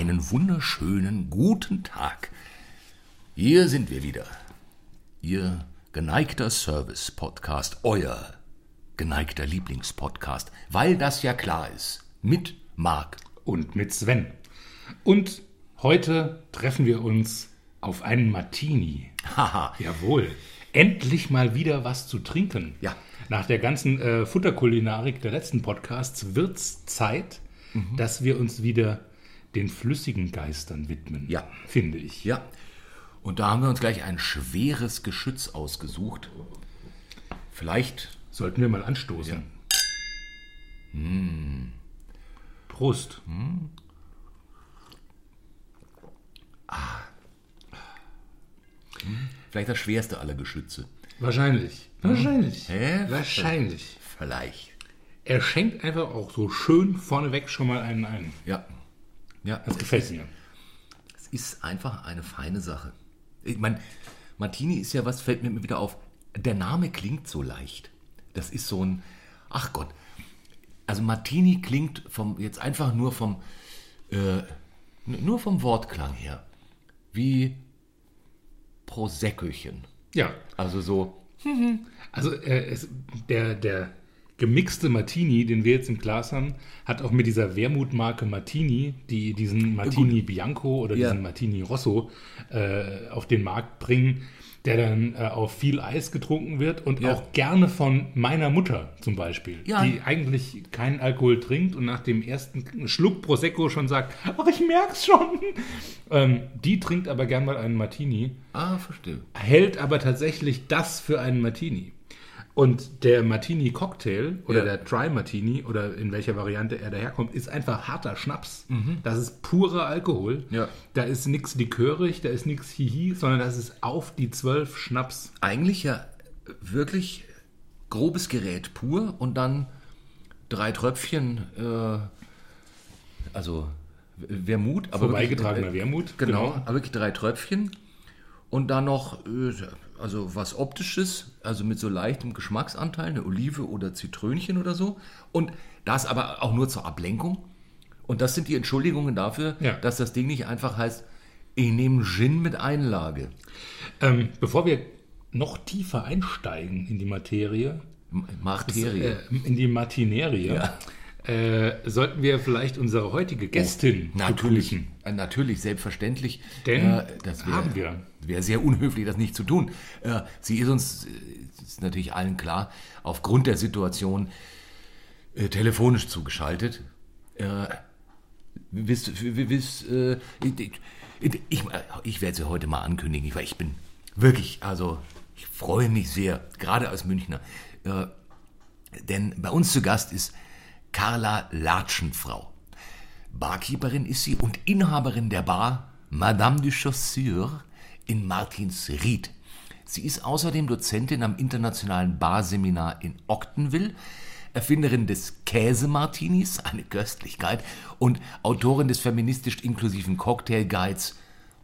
einen wunderschönen guten Tag. Hier sind wir wieder. Ihr geneigter Service-Podcast, euer geneigter Lieblingspodcast, weil das ja klar ist. Mit Marc. Und mit Sven. Und heute treffen wir uns auf einen Martini. Haha. Jawohl. Endlich mal wieder was zu trinken. Ja. Nach der ganzen äh, Futterkulinarik der letzten Podcasts wird's Zeit, dass wir uns wieder den flüssigen Geistern widmen. Ja. Finde ich. Ja. Und da haben wir uns gleich ein schweres Geschütz ausgesucht. Vielleicht Sollten wir mal anstoßen. Hm. Prost. Vielleicht das schwerste aller Geschütze. Wahrscheinlich. Wahrscheinlich. Hä? Wahrscheinlich. Vielleicht. Er schenkt einfach auch so schön vorneweg schon mal einen ein. Ja. Ja, Das gefällt mir. Es ist einfach eine feine Sache. Ich meine, Martini ist ja was, fällt mir wieder auf. Der Name klingt so leicht. Das ist so ein, ach Gott. Also Martini klingt vom, jetzt einfach nur vom, äh, nur vom Wortklang her, wie Proseccochen. Ja, Also so, Also äh, es, der, der gemixte Martini, den wir jetzt im Glas haben, hat auch mit dieser Wermutmarke Martini, die diesen Martini Bianco oder Ja. diesen Martini Rosso äh, auf den Markt bringen, der dann äh, auf viel Eis getrunken wird und Ja. auch gerne von meiner Mutter zum Beispiel, Ja. die eigentlich keinen Alkohol trinkt und nach dem ersten Schluck Prosecco schon sagt, ach ich merk's schon. Ähm, die trinkt aber gern mal einen Martini ah, verstehe. hält aber tatsächlich das für einen Martini. Und der Martini Cocktail oder Ja. der Dry Martini oder in welcher Variante er daherkommt, ist einfach harter Schnaps. Mhm. Das ist purer Alkohol. Ja. Da ist nichts likörig, da ist nichts Hihi, sondern das ist auf die zwölf Schnaps. Eigentlich ja wirklich grobes Gerät pur und dann drei Tröpfchen, äh, also Wermut, aber Vorbeigetragener wirklich, äh, Wermut. Genau, aber wirklich drei Tröpfchen und dann noch äh, also was optisches, also mit so leichtem Geschmacksanteil, eine Olive oder Zitrönchen oder so und das aber auch nur zur Ablenkung. Und das sind die Entschuldigungen dafür, Ja. dass das Ding nicht einfach heißt, ich nehme Gin mit Einlage. Ähm, bevor wir noch tiefer einsteigen in die Materie, M- Marterie. äh, in die Martinerie, äh, sollten wir vielleicht unsere heutige Gästin Oh, Natürlich, begrüßen. äh, natürlich, selbstverständlich. Denn äh, das wär- haben wir. Wäre sehr unhöflich, das nicht zu tun. Äh, sie ist uns, äh, ist natürlich allen klar, aufgrund der Situation telefonisch zugeschaltet. Wisst, wisst, ich, ich, ich, werde sie heute mal ankündigen, weil ich bin wirklich, also ich freue mich sehr, gerade als Münchner. Denn bei uns zu Gast ist Carla Latschenfrau. Barkeeperin ist sie und Inhaberin der Bar Madame du Chaussure in Martinsried. Sie ist außerdem Dozentin am internationalen Barseminar in Octenville, Erfinderin des Käse-Martinis, eine Köstlichkeit, und Autorin des feministisch inklusiven Cocktail-Guides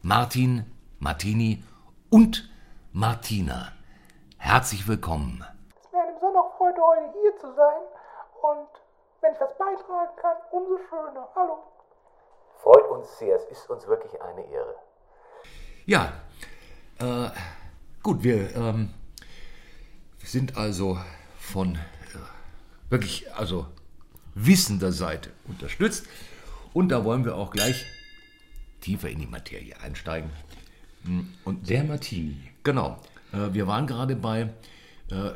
Martin, Martini und Martina. Herzlich willkommen. Es ist mir eine besondere Freude, heute hier zu sein. Und wenn ich was beitragen kann, umso schöner. Hallo. Freut uns sehr, es ist uns wirklich eine Ehre. Ja, äh, gut, wir ähm, sind also von äh, wirklich, also wissender Seite unterstützt. Und da wollen wir auch gleich tiefer in die Materie einsteigen. Hm, Und Der Martini. Genau. Äh, wir waren gerade bei äh,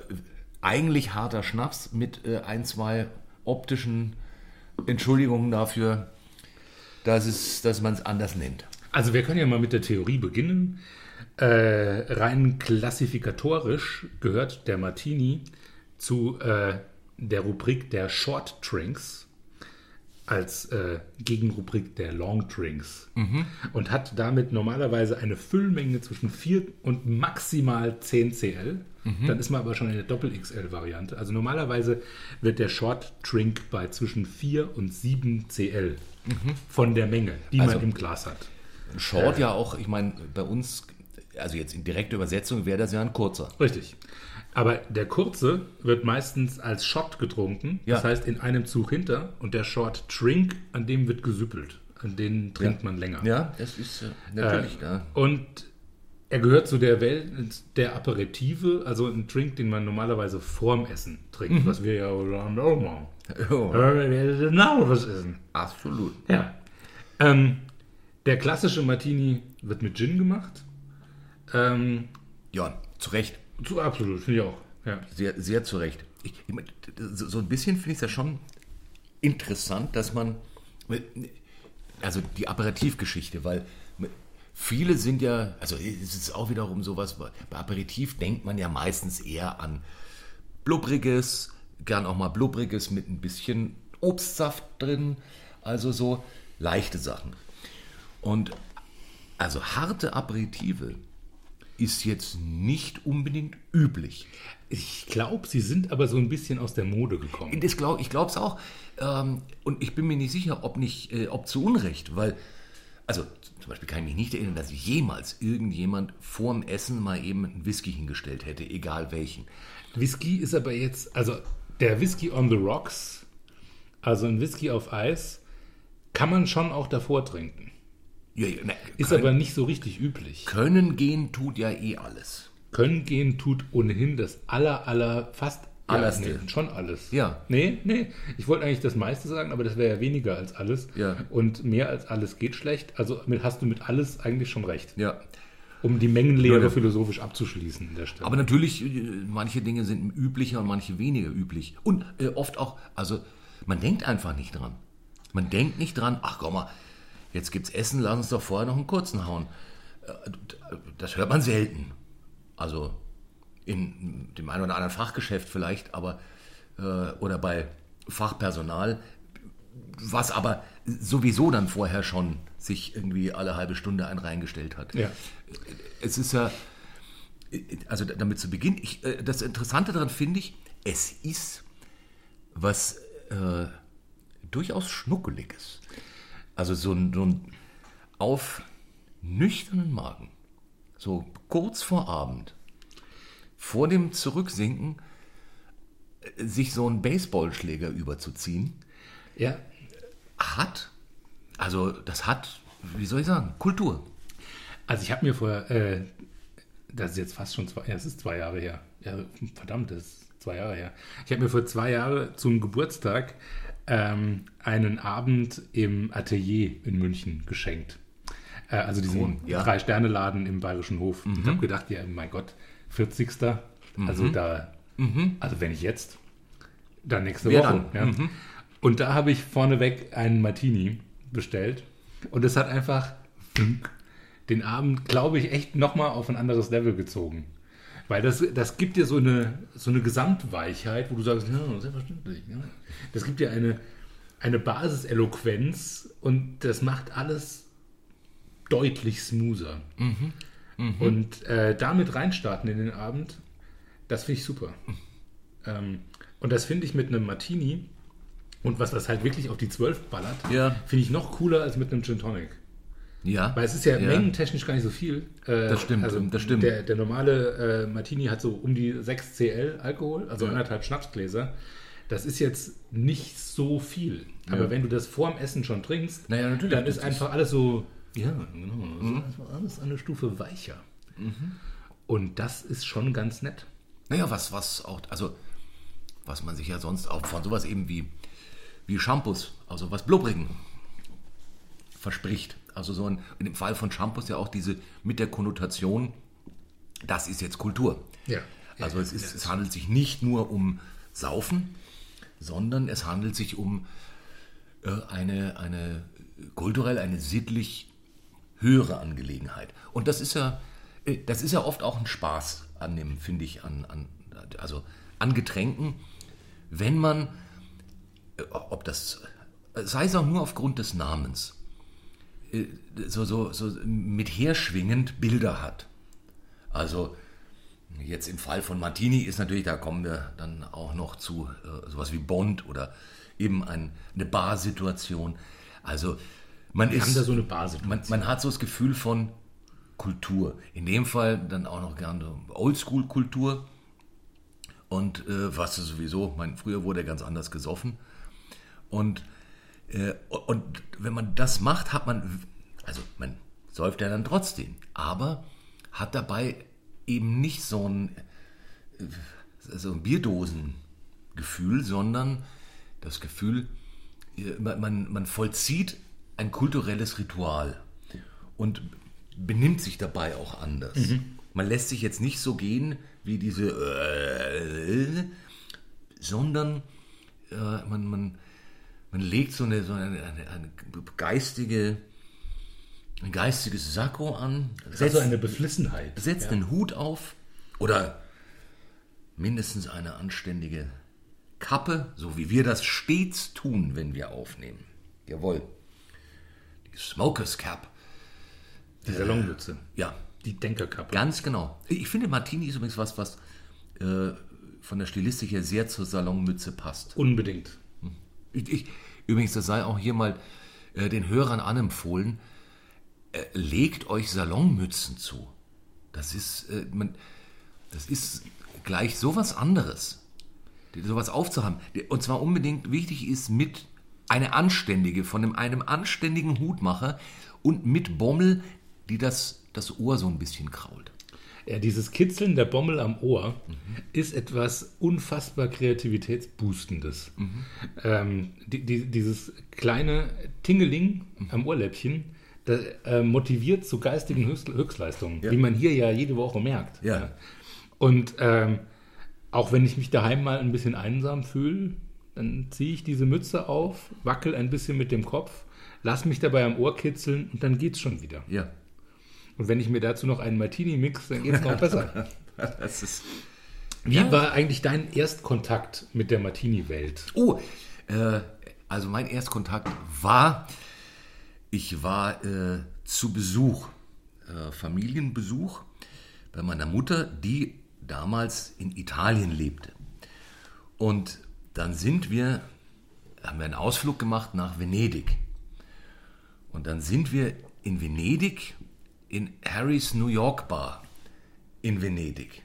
eigentlich harter Schnaps mit äh, ein, zwei optischen Entschuldigungen dafür, dass, es, dass man es anders nennt. Also wir können ja mal mit der Theorie beginnen. Äh, rein klassifikatorisch gehört der Martini zu äh, der Rubrik der Short Drinks als äh, Gegenrubrik der Long Drinks und hat damit normalerweise eine Füllmenge zwischen 4 und maximal 10 CL. Dann ist man aber schon in der Doppel-XL-Variante. Also normalerweise wird der Short Drink bei zwischen 4 und 7 CL von der Menge, die Also- man im Glas hat. Short ja auch, ich meine, bei uns, also jetzt in direkter Übersetzung wäre das ja ein kurzer. Richtig. Aber der kurze wird meistens als Shot getrunken, das Ja. heißt in einem Zug hinter und der Short Drink, an dem wird gesüppelt. den trinkt man länger. Ja, das ist äh, natürlich. Äh, ja. Und er gehört zu der Welt der Aperitive, also ein Drink, den man normalerweise vorm Essen trinkt, was wir ja auch machen. Oh, Genau was essen. absolut. Ja. Ähm, der klassische Martini wird mit Gin gemacht. Ähm, Ja, zu Recht. zu absolut, finde ich auch. Ja. Sehr, sehr zu Recht. Ich, so ein bisschen finde ich es ja schon interessant, dass man. Also die Aperitivgeschichte, weil viele sind ja. Also es ist auch wiederum sowas. Bei Aperitiv denkt man ja meistens eher an blubbriges, gern auch mal blubbriges mit ein bisschen Obstsaft drin. Also so leichte Sachen. Und also harte Aperitive ist jetzt nicht unbedingt üblich. Ich glaube, sie sind aber so ein bisschen aus der Mode gekommen. Glaub, ich glaube es auch. Ähm, und ich bin mir nicht sicher, ob nicht, äh, ob zu Unrecht, weil, also zum Beispiel kann ich mich nicht erinnern, dass jemals irgendjemand vorm Essen mal eben einen Whisky hingestellt hätte, egal welchen. Whisky ist aber jetzt, also der Whisky on the Rocks, also ein Whisky auf Eis, kann man schon auch davor trinken. Ja, ja, ne, Ist können, aber nicht so richtig üblich. können gehen tut ja eh alles. Können gehen tut ohnehin das aller, aller, fast Allerste. Ja, nee, schon alles. Ja. Nee, nee. Ich wollte eigentlich das meiste sagen, aber das wäre ja weniger als alles. Ja. Und mehr als alles geht schlecht. Also mit, hast du mit alles eigentlich schon recht. Ja. Um die Mengenlehre Ja, philosophisch abzuschließen an der Stelle. Aber natürlich, äh, manche Dinge sind üblicher und manche weniger üblich. Und äh, oft auch, also man denkt einfach nicht dran. Man denkt nicht dran, ach komm mal, jetzt gibt's Essen, lass uns doch vorher noch einen kurzen hauen. Äh, Das hört man selten. Also in dem einen oder anderen Fachgeschäft vielleicht, aber äh, oder bei Fachpersonal, was aber sowieso dann vorher schon sich irgendwie alle halbe Stunde ein reingestellt hat ja. es ist ja, also damit zu Beginn, ich, äh, das Interessante daran finde ich, es ist was äh, durchaus Schnuckeliges. Also so ein, so ein auf nüchternen Magen, so kurz vor Abend, vor dem Zurücksinken, äh, sich so einen Baseballschläger überzuziehen, ja. hat, also das hat, wie soll ich sagen, Kultur. Also ich habe mir vor, äh, das ist jetzt fast schon zwei, ja, es ist zwei Jahre her. Ja, verdammt, das ist zwei Jahre her. Ich habe mir vor zwei Jahren zum Geburtstag ähm, einen Abend im Atelier in München geschenkt. Äh, also diesen ja. Drei-Sterne-Laden im Bayerischen Hof. Ich habe gedacht, ja, mein Gott, 40. Also da, also wenn ich jetzt, dann nächste Wer Woche. dann? Ja. Und da habe ich vorneweg einen Martini bestellt. Und es hat einfach den Abend, glaube ich, echt nochmal auf ein anderes Level gezogen. Weil das, das gibt dir so eine, so eine Gesamtweichheit, wo du sagst, ja, selbstverständlich. Ja. Das gibt dir eine, eine Basiseloquenz und das macht alles deutlich smoother. Und äh, damit reinstarten in den Abend, das finde ich super. Ähm, und das finde ich mit einem Martini und was das halt wirklich auf die 12 ballert, Ja. finde ich noch cooler als mit einem Gin Tonic. Ja. Weil es ist ja, menggentechnisch gar nicht so viel. Äh, Das stimmt, Also das stimmt. Der, der normale äh, Martini hat so um die 6 CL Alkohol, also Ja. anderthalb Schnapsgläser. Das ist jetzt nicht so viel. Aber wenn du das vorm Essen schon trinkst, Naja, dann ist einfach alles so, ja, genau, das ist einfach alles eine Stufe weicher. Und das ist schon ganz nett. Naja, was, was auch, also, was man sich ja sonst auch von sowas eben wie, wie Shampoos, also was Blubbrigen verspricht. Also so ein, in dem Fall von Shampoos ja auch diese mit der Konnotation, das ist jetzt Kultur. Ja. Also es, ist, es handelt sich nicht nur um Saufen, sondern es handelt sich um äh, eine, eine kulturell, eine sittlich höhere Angelegenheit. Und das ist ja, äh, das ist ja oft auch ein Spaß an dem, finde ich, an, an, also an Getränken, wenn man, äh, ob das, sei es auch nur aufgrund des Namens, äh, so, so, so mit herschwingend Bilder hat. Also jetzt im Fall von Martini ist natürlich, da kommen wir dann auch noch zu äh, sowas wie Bond oder eben ein, eine Barsituation. Also man ist, haben da so eine Basis. man, man hat so das Gefühl von Kultur. In dem Fall dann auch noch gerne Oldschool-Kultur. Und äh, was ist sowieso, mein, früher wurde ganz anders gesoffen. Und Äh, und wenn man das macht, hat man, also man säuft ja dann trotzdem, aber hat dabei eben nicht so ein, äh, so ein Bierdosengefühl, sondern das Gefühl, äh, man, man, man vollzieht ein kulturelles Ritual und benimmt sich dabei auch anders. Man lässt sich jetzt nicht so gehen wie diese, äh, sondern äh, man, man, man legt so eine, so eine, eine, eine geistige, ein geistiges Sakko an, setzt, Also eine Beflissenheit. setzt einen Hut auf oder mindestens eine anständige Kappe, so wie wir das stets tun, wenn wir aufnehmen. Jawohl. Die Smokers Cap. Die Salonmütze. Ja, Die Denkerkappe. Ganz genau. Ich finde, Martini ist übrigens was, was äh, von der Stilistik her sehr zur Salonmütze passt. Unbedingt. Ich, ich, übrigens, das sei auch hier mal äh, den Hörern anempfohlen, äh, legt euch Salonmützen zu. Das ist, äh, man, das ist gleich sowas anderes, sowas aufzuhaben. Und zwar unbedingt wichtig ist mit eine anständige, von einem, anständigen Hutmacher und mit Bommel, die das, das Ohr so ein bisschen krault. Ja, dieses Kitzeln der Bommel am Ohr ist etwas unfassbar Kreativitätsboostendes. Ähm, die, die, dieses kleine Tingeling am Ohrläppchen, das äh, motiviert zu geistigen Höchst, Höchstleistungen, Ja. wie man hier ja jede Woche merkt. Ja. Und ähm, auch wenn ich mich daheim mal ein bisschen einsam fühle, dann ziehe ich diese Mütze auf, wackel ein bisschen mit dem Kopf, lass mich dabei am Ohr kitzeln und dann geht's schon wieder. Ja. Und wenn ich mir dazu noch einen Martini mix, dann geht's noch besser. Das ist. Wie Ja. war eigentlich dein Erstkontakt mit der Martini-Welt? Oh, äh, also mein Erstkontakt war, ich war äh, zu Besuch, äh, Familienbesuch bei meiner Mutter, die damals in Italien lebte. Und dann sind wir, haben wir einen Ausflug gemacht nach Venedig. Und dann sind wir in Venedig in Harrys New York Bar in Venedig.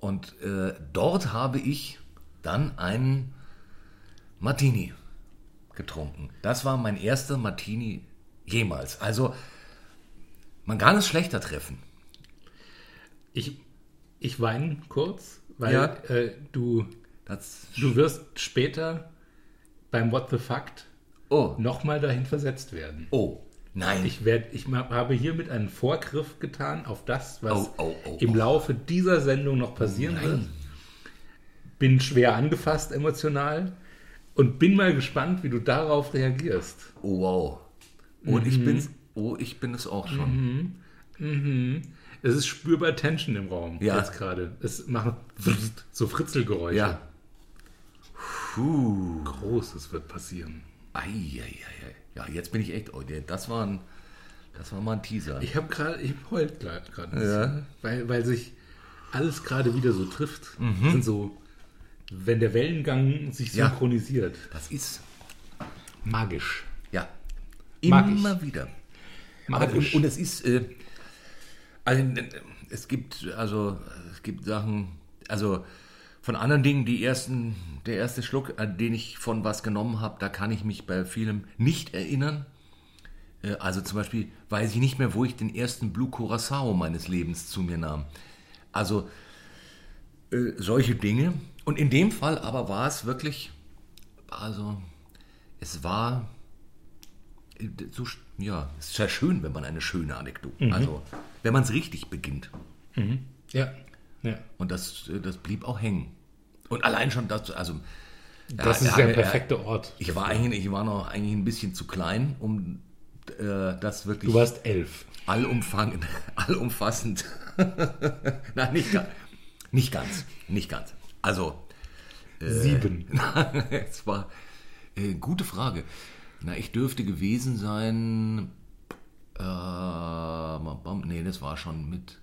Und äh, dort habe ich dann einen Martini getrunken. Das war mein erster Martini jemals. Also man kann es schlechter treffen. Ich, ich weine kurz, weil Ja. äh, du, Das, du wirst später beim What the Fact oh, nochmal dahin versetzt werden. oh, nein. Ich, werd, ich habe hiermit einen Vorgriff getan auf das, was Oh, oh, oh, im oh. Laufe dieser Sendung noch passieren Nein. wird. Bin schwer angefasst emotional und bin mal gespannt, wie du darauf reagierst. oh, wow. Und ich bin's, oh, ich bin es auch schon. Es ist spürbar Tension im Raum Ja. jetzt gerade. Es machen so Fritzelgeräusche. Ja. Puh. Großes wird passieren. Eieiei. Ja, jetzt bin ich echt, oh, das war ein, das war mal ein Teaser. Ich habe gerade, ich heult gerade Ja. weil, weil sich alles gerade wieder so trifft. Das sind so, wenn der Wellengang sich Ja. synchronisiert. Das ist, Magisch. ja, Mag immer wieder. Aber, Magisch. und, und es ist, äh, also, es gibt, also, es gibt Sachen, also von anderen Dingen, die ersten, der erste Schluck, an den ich von was genommen habe, da kann ich mich bei vielem nicht erinnern. Äh, Also zum Beispiel weiß ich nicht mehr, wo ich den ersten Blue Curacao meines Lebens zu mir nahm. Also äh, solche Dinge. Und in dem Fall aber war es wirklich, also es war äh, so, ja, es ist ja schön, wenn man eine schöne Anekdote, also wenn man es richtig beginnt. Ja. ja. Und das, das blieb auch hängen. Und allein schon das, also Das ja, ist ja, der perfekte Ort. Ich war eigentlich, ich war noch eigentlich ein bisschen zu klein, um äh, das wirklich Du warst elf. allumfangend, allumfassend. Nein, nicht, ga- nicht ganz, nicht ganz. Also Sieben. es war äh, gute Frage. Na, ich dürfte gewesen sein. Äh, nee, das war schon mit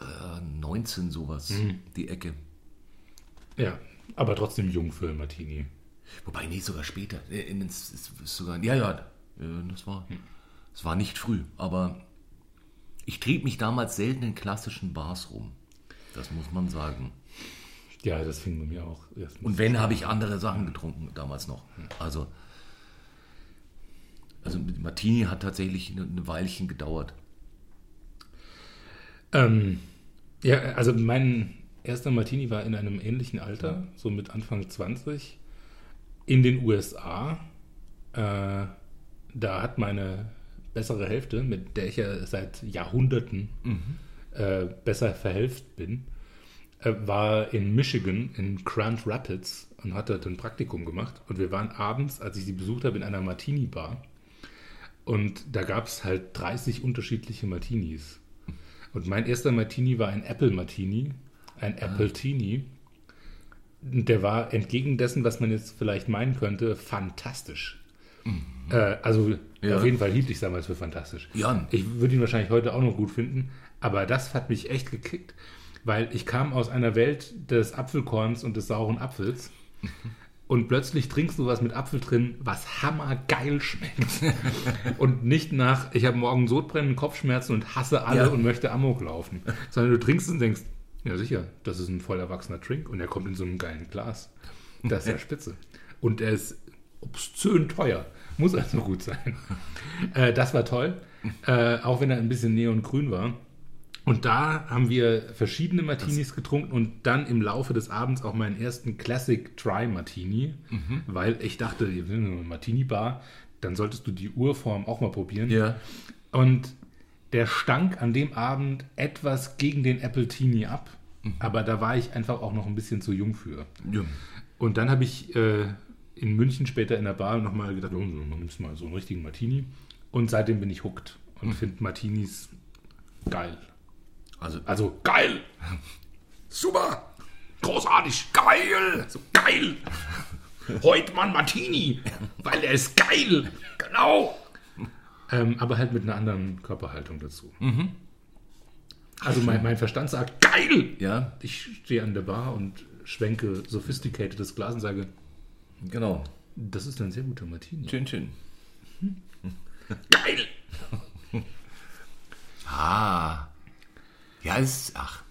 äh, 19 sowas, die Ecke. Ja. Aber trotzdem jung für Martini. Wobei, nee, sogar später. Äh, in sogar, ja, ja, äh, das war, das war nicht früh, aber ich trieb mich damals selten in klassischen Bars rum. Das muss man sagen. Ja, das fing bei mir auch erst Und wenn, habe ich andere Sachen getrunken damals noch. Also, Also Martini hat tatsächlich eine, eine Weilchen gedauert. Ähm, ja, also mein erster Martini war in einem ähnlichen Alter, so mit Anfang 20, in den USA. Äh, da hat meine bessere Hälfte, mit der ich ja seit Jahrhunderten äh, besser verhelft bin, äh, war in Michigan, in Grand Rapids und hat dort ein Praktikum gemacht. Und wir waren abends, als ich sie besucht habe, in einer Martini-Bar. Und da gab es halt 30 unterschiedliche Martinis. Und mein erster Martini war ein Apple Martini, ein Apple Tini. Und Der war entgegen dessen, was man jetzt vielleicht meinen könnte, fantastisch. Äh, also Ja. auf jeden Fall hielt ich es damals für fantastisch. Ja. Ich würde ihn wahrscheinlich heute auch noch gut finden, aber das hat mich echt gekickt, weil ich kam aus einer Welt des Apfelkorns und des sauren Apfels und plötzlich trinkst du was mit Apfel drin, was hammergeil schmeckt. und nicht nach, ich habe morgen Sodbrennen, Kopfschmerzen und hasse alle Ja. und möchte Amok laufen, sondern du trinkst und denkst, ja sicher, das ist ein voll erwachsener Drink und er kommt in so einem geilen Glas. Das ist ja spitze. Und er ist obszön teuer. Muss also gut sein. Äh, das war toll, äh, auch wenn er ein bisschen neongrün war. Und da haben wir verschiedene Martinis getrunken und dann im Laufe des Abends auch meinen ersten Classic Dry Martini, weil ich dachte, wir sind in einer Martini-Bar, dann solltest du die Urform auch mal probieren. Ja. Und der stank an dem Abend etwas gegen den Apple Teenie ab, aber da war ich einfach auch noch ein bisschen zu jung für. ja. Und dann habe ich äh, in München später in der Bar nochmal gedacht, oh, man nimmt mal so einen richtigen Martini. Und seitdem bin ich hooked und finde Martinis geil. Also, Also geil! Super! Großartig! Geil! So geil! Heute mal Martini! Weil er ist geil! Genau! Ähm, aber halt mit einer anderen Körperhaltung dazu. Also mein, mein Verstand sagt, geil! ja, Ich stehe an der Bar und schwenke sophisticated das Glas und sage, genau. das ist ein sehr guter Martini. Schön, schön. Geil! Ah. Ja, es ist, ach,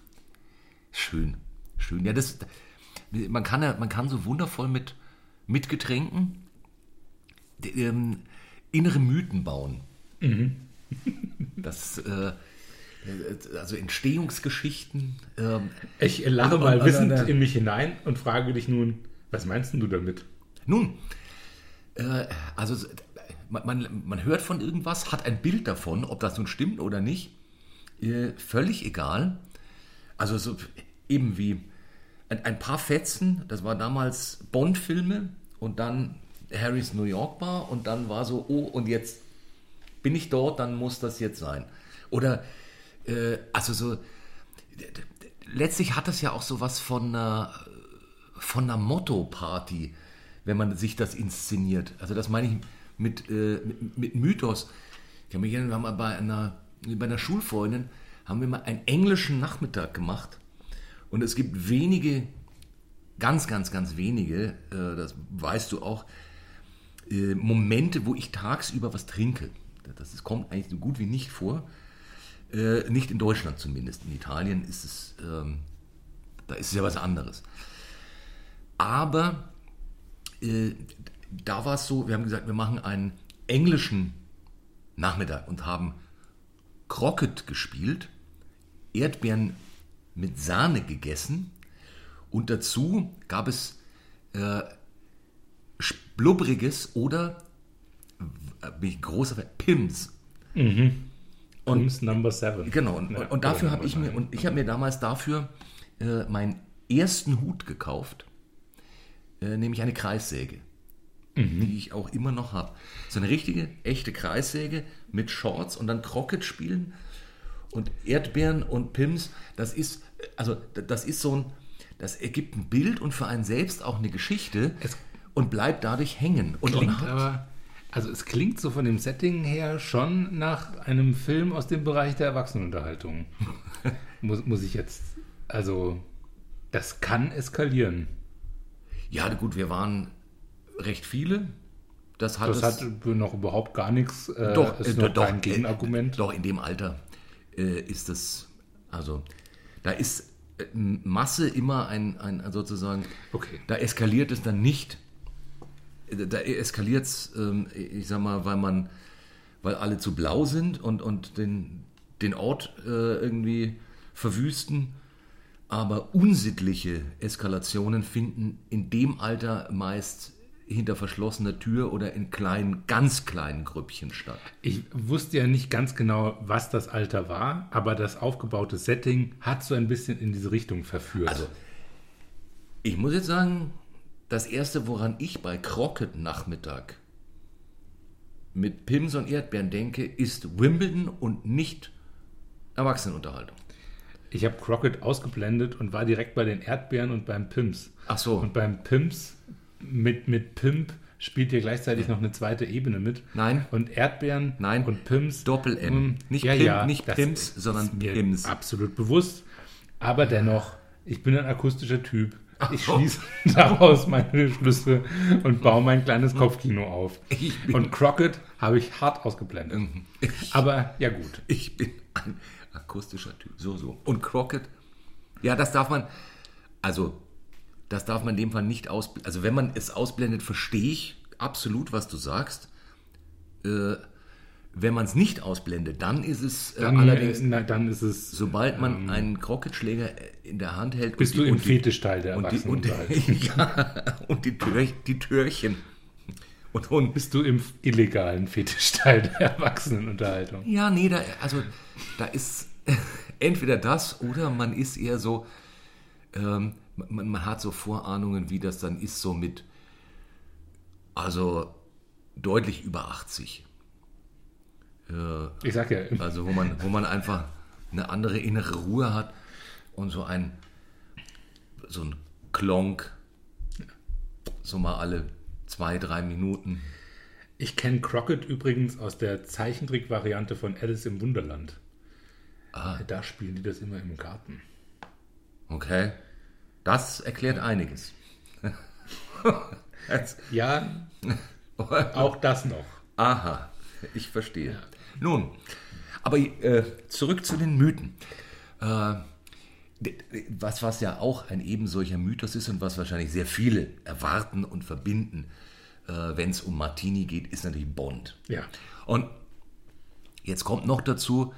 schön. Schön. Ja, das, man kann ja, man kann so wundervoll mit, mit Getränken ähm, innere Mythen bauen. Das, äh, also Entstehungsgeschichten. Ähm, Ich lache mal und- wissend in mich hinein und frage dich nun, was meinst du damit? Nun, äh, also man, man, man hört von irgendwas, hat ein Bild davon, ob das nun stimmt oder nicht, äh, völlig egal. Also so eben wie ein, ein paar Fetzen, das war damals Bond-Filme und dann Harrys New York Bar und dann war so, oh, und jetzt bin ich dort, dann muss das jetzt sein. Oder, äh, also so, letztlich hat das ja auch sowas von einer, von einer Motto-Party, wenn man sich das inszeniert. Also das meine ich mit, äh, mit, mit Mythos. Ich kann mich erinnern, wir haben mal bei einer, bei einer Schulfreundin, haben wir mal einen englischen Nachmittag gemacht. Und es gibt wenige, ganz, ganz, ganz wenige, äh, das weißt du auch, äh, Momente, wo ich tagsüber was trinke. Das ist, kommt eigentlich so gut wie nicht vor. Äh, nicht in Deutschland zumindest. In Italien ist es, ähm, da ist es ja was anderes. Aber äh, da war es so, wir haben gesagt, wir machen einen englischen Nachmittag und haben Crockett gespielt, Erdbeeren mit Sahne gegessen und dazu gab es äh, Blubbriges oder, bin ich großer Fan, Pims. Und Number Seven. Genau, und, Ja, und dafür habe ich mir, und ich habe mir damals dafür äh, meinen ersten Hut gekauft, äh, nämlich eine Kreissäge, die ich auch immer noch habe. So eine richtige, echte Kreissäge mit Shorts und dann Crockett spielen und Erdbeeren und Pims, das ist, also das ist so ein, das ergibt ein Bild und für einen selbst auch eine Geschichte Es und bleibt dadurch hängen. Und, Klingt und aber, also es klingt so von dem Setting her schon nach einem Film aus dem Bereich der Erwachsenenunterhaltung. muss, muss ich jetzt, also das kann eskalieren. ja, gut, wir waren recht viele. Das hat, Das hat noch überhaupt gar nichts, äh, Doch, ist äh, noch doch, kein äh, Gegenargument. Doch, in dem Alter äh, ist das, also, da ist äh, Masse immer ein, ein ein sozusagen, Okay. da eskaliert es dann nicht da eskaliert es, ähm, ich sag mal, weil man, weil alle zu blau sind und, und den, den Ort äh, irgendwie verwüsten. Aber unsittliche Eskalationen finden in dem Alter meist hinter verschlossener Tür oder in kleinen, ganz kleinen Grüppchen statt. Ich wusste ja nicht ganz genau, was das Alter war, aber das aufgebaute Setting hat so ein bisschen in diese Richtung verführt. Also, ich muss jetzt sagen, das erste, woran ich bei Crockett Nachmittag mit Pims und Erdbeeren denke, ist Wimbledon und nicht Erwachsenenunterhaltung. ich habe Crockett ausgeblendet und war direkt bei den Erdbeeren und beim Pimps. Ach so. Und beim Pimps mit, mit Pimp spielt hier gleichzeitig noch eine zweite Ebene mit. Nein. Und Erdbeeren Nein. und Pims. Doppel-M. Mm, Nicht ja, Pimp- ja, nicht ist sondern Pims. Absolut bewusst. Aber dennoch, ich bin ein akustischer Typ. Ich schließe daraus meine Schlüsse und baue mein kleines Kopfkino auf. Und Crockett habe ich hart ausgeblendet. Aber ja gut. Ich bin ein akustischer Typ. So, so. Und Crockett, ja, das darf man, also, das darf man in dem Fall nicht ausblenden. Also, wenn man es ausblendet, verstehe ich absolut, was du sagst. Äh, wenn man es nicht ausblendet, dann ist es äh, Dann, allerdings, äh, na, dann ist es. sobald man einen Crockett-Schläger in der Hand hält. bist und du die- im und die- Fetischteil der und die, und, Erwachsenen. ja, und die, Tür, die Türchen. Und, und bist du im illegalen Fetischteil der Erwachsenenunterhaltung? Ja, nee, da, also da ist entweder das oder man ist eher so, ähm, man, man hat so Vorahnungen, wie das dann ist, so mit, also deutlich über 80. Äh, Ich sag ja, also wo man, wo man einfach eine andere innere Ruhe hat und so ein, so ein Klonk, so mal alle zwei, drei Minuten. ich kenne Crockett übrigens aus der Zeichentrick-Variante von Alice im Wunderland. Ah. Da spielen die das immer im Garten. Okay. Das erklärt einiges. Ja, auch das noch. Aha, ich verstehe. Nun, aber äh, zurück zu den Mythen. Äh, was, was ja auch ein eben solcher Mythos ist und was wahrscheinlich sehr viele erwarten und verbinden, äh, wenn es um Martini geht, ist natürlich Bond. Ja. Und jetzt kommt noch dazu,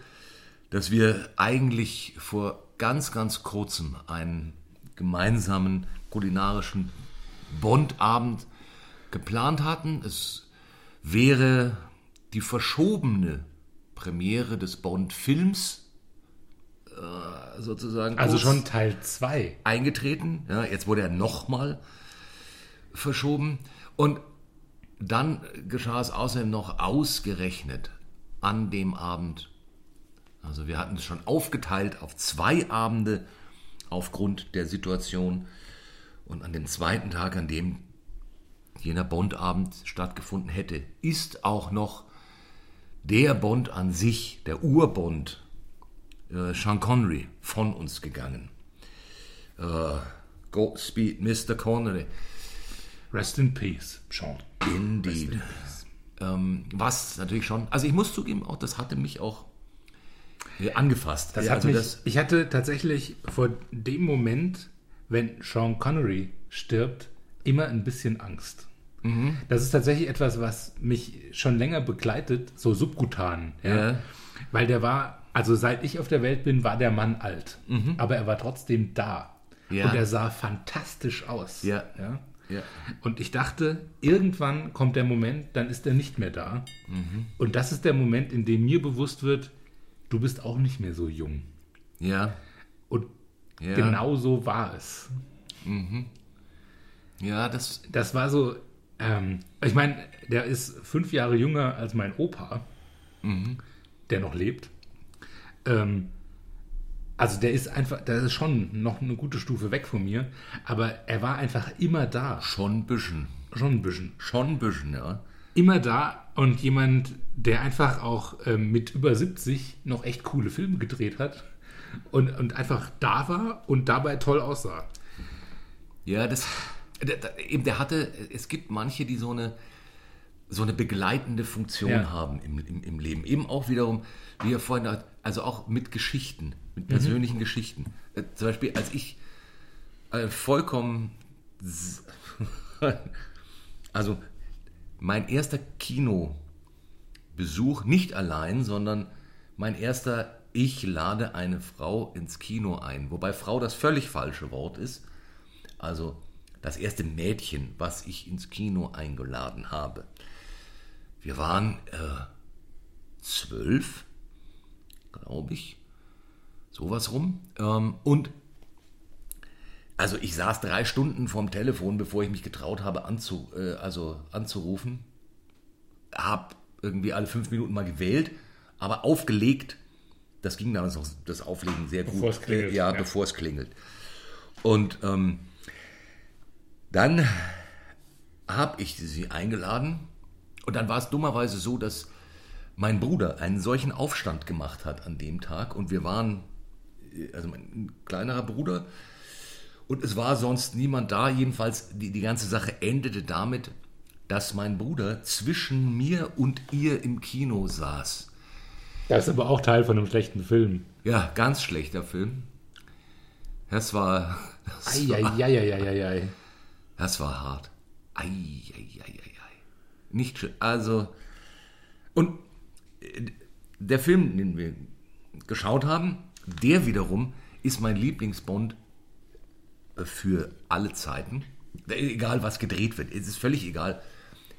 dass wir eigentlich vor ganz, ganz kurzem einen gemeinsamen kulinarischen Bondabend geplant hatten. Es wäre die verschobene Premiere des Bond-Films äh, sozusagen Also schon Teil 2. eingetreten. Ja, jetzt wurde er nochmal verschoben. Und dann geschah es außerdem noch ausgerechnet an dem Abend. Also wir hatten es schon aufgeteilt auf zwei Abende aufgrund der Situation. Und an dem zweiten Tag, an dem jener Bond-Abend stattgefunden hätte, ist auch noch der Bond an sich, der Urbond, äh, Sean Connery, von uns gegangen. Äh, Godspeed, Mr. Connery. Rest in Peace, Sean. Indeed. Ähm, was natürlich schon, also ich muss zugeben, auch das hatte mich auch äh, angefasst. Das Ja, also mich, das, ich hatte tatsächlich vor dem Moment, wenn Sean Connery stirbt, immer ein bisschen Angst. Mhm. Das ist tatsächlich etwas, was mich schon länger begleitet, so subkutan. Ja. Weil der war, also seit ich auf der Welt bin, war der Mann alt. Aber er war trotzdem da. Mhm. Ja. Und er sah fantastisch aus. Ja. Ja? ja. Und ich dachte, irgendwann kommt der Moment, dann ist er nicht mehr da. Und das ist der Moment, in dem mir bewusst wird, du bist auch nicht mehr so jung. ja, Und Ja. genau so war es. ja, das, Das war so, ähm, ich meine, der ist fünf Jahre jünger als mein Opa, der noch lebt. Ähm, also der ist einfach, der ist schon noch eine gute Stufe weg von mir, aber er war einfach immer da. schon ein bisschen. Schon ein bisschen. Schon ein bisschen, ja. Immer da und jemand, der einfach auch ähm, mit über 70 noch echt coole Filme gedreht hat und, und einfach da war und dabei toll aussah. Ja, das, der, der, eben, der hatte, es gibt manche, die so eine, so eine begleitende Funktion Ja. haben im, im, im Leben. Eben auch wiederum, wie er vorhin, hat, also auch mit Geschichten, mit persönlichen Geschichten. Äh, zum Beispiel, als ich äh, vollkommen, also mein erster Kinobesuch, nicht allein, sondern mein erster Ich lade eine Frau ins Kino ein. Wobei Frau das völlig falsche Wort ist. Also das erste Mädchen, was ich ins Kino eingeladen habe. Wir waren äh, zwölf, glaube ich, sowas rum. Ähm, und also ich saß drei Stunden vorm Telefon, bevor ich mich getraut habe, anzu, äh, also anzurufen. Hab irgendwie alle fünf Minuten mal gewählt, aber aufgelegt. Das ging damals noch, das Auflegen sehr Bevor gut. es klingelt, ja, ja. bevor es klingelt. Und ähm, dann habe ich sie eingeladen und dann war es dummerweise so, dass mein Bruder einen solchen Aufstand gemacht hat an dem Tag und wir waren, also mein kleinerer Bruder, und es war sonst niemand da. Jedenfalls, die, die ganze Sache endete damit, dass mein Bruder zwischen mir und ihr im Kino saß. Das ist aber auch Teil von einem schlechten Film. Ja, ganz schlechter Film. Das war, das war, Eieieiei. Das war hart. Ei, ei, ei, ei, ei. Nicht schön. Also, und äh, der Film, den wir geschaut haben, der wiederum ist mein Lieblingsbond äh, für alle Zeiten. Egal, was gedreht wird. Es ist völlig egal,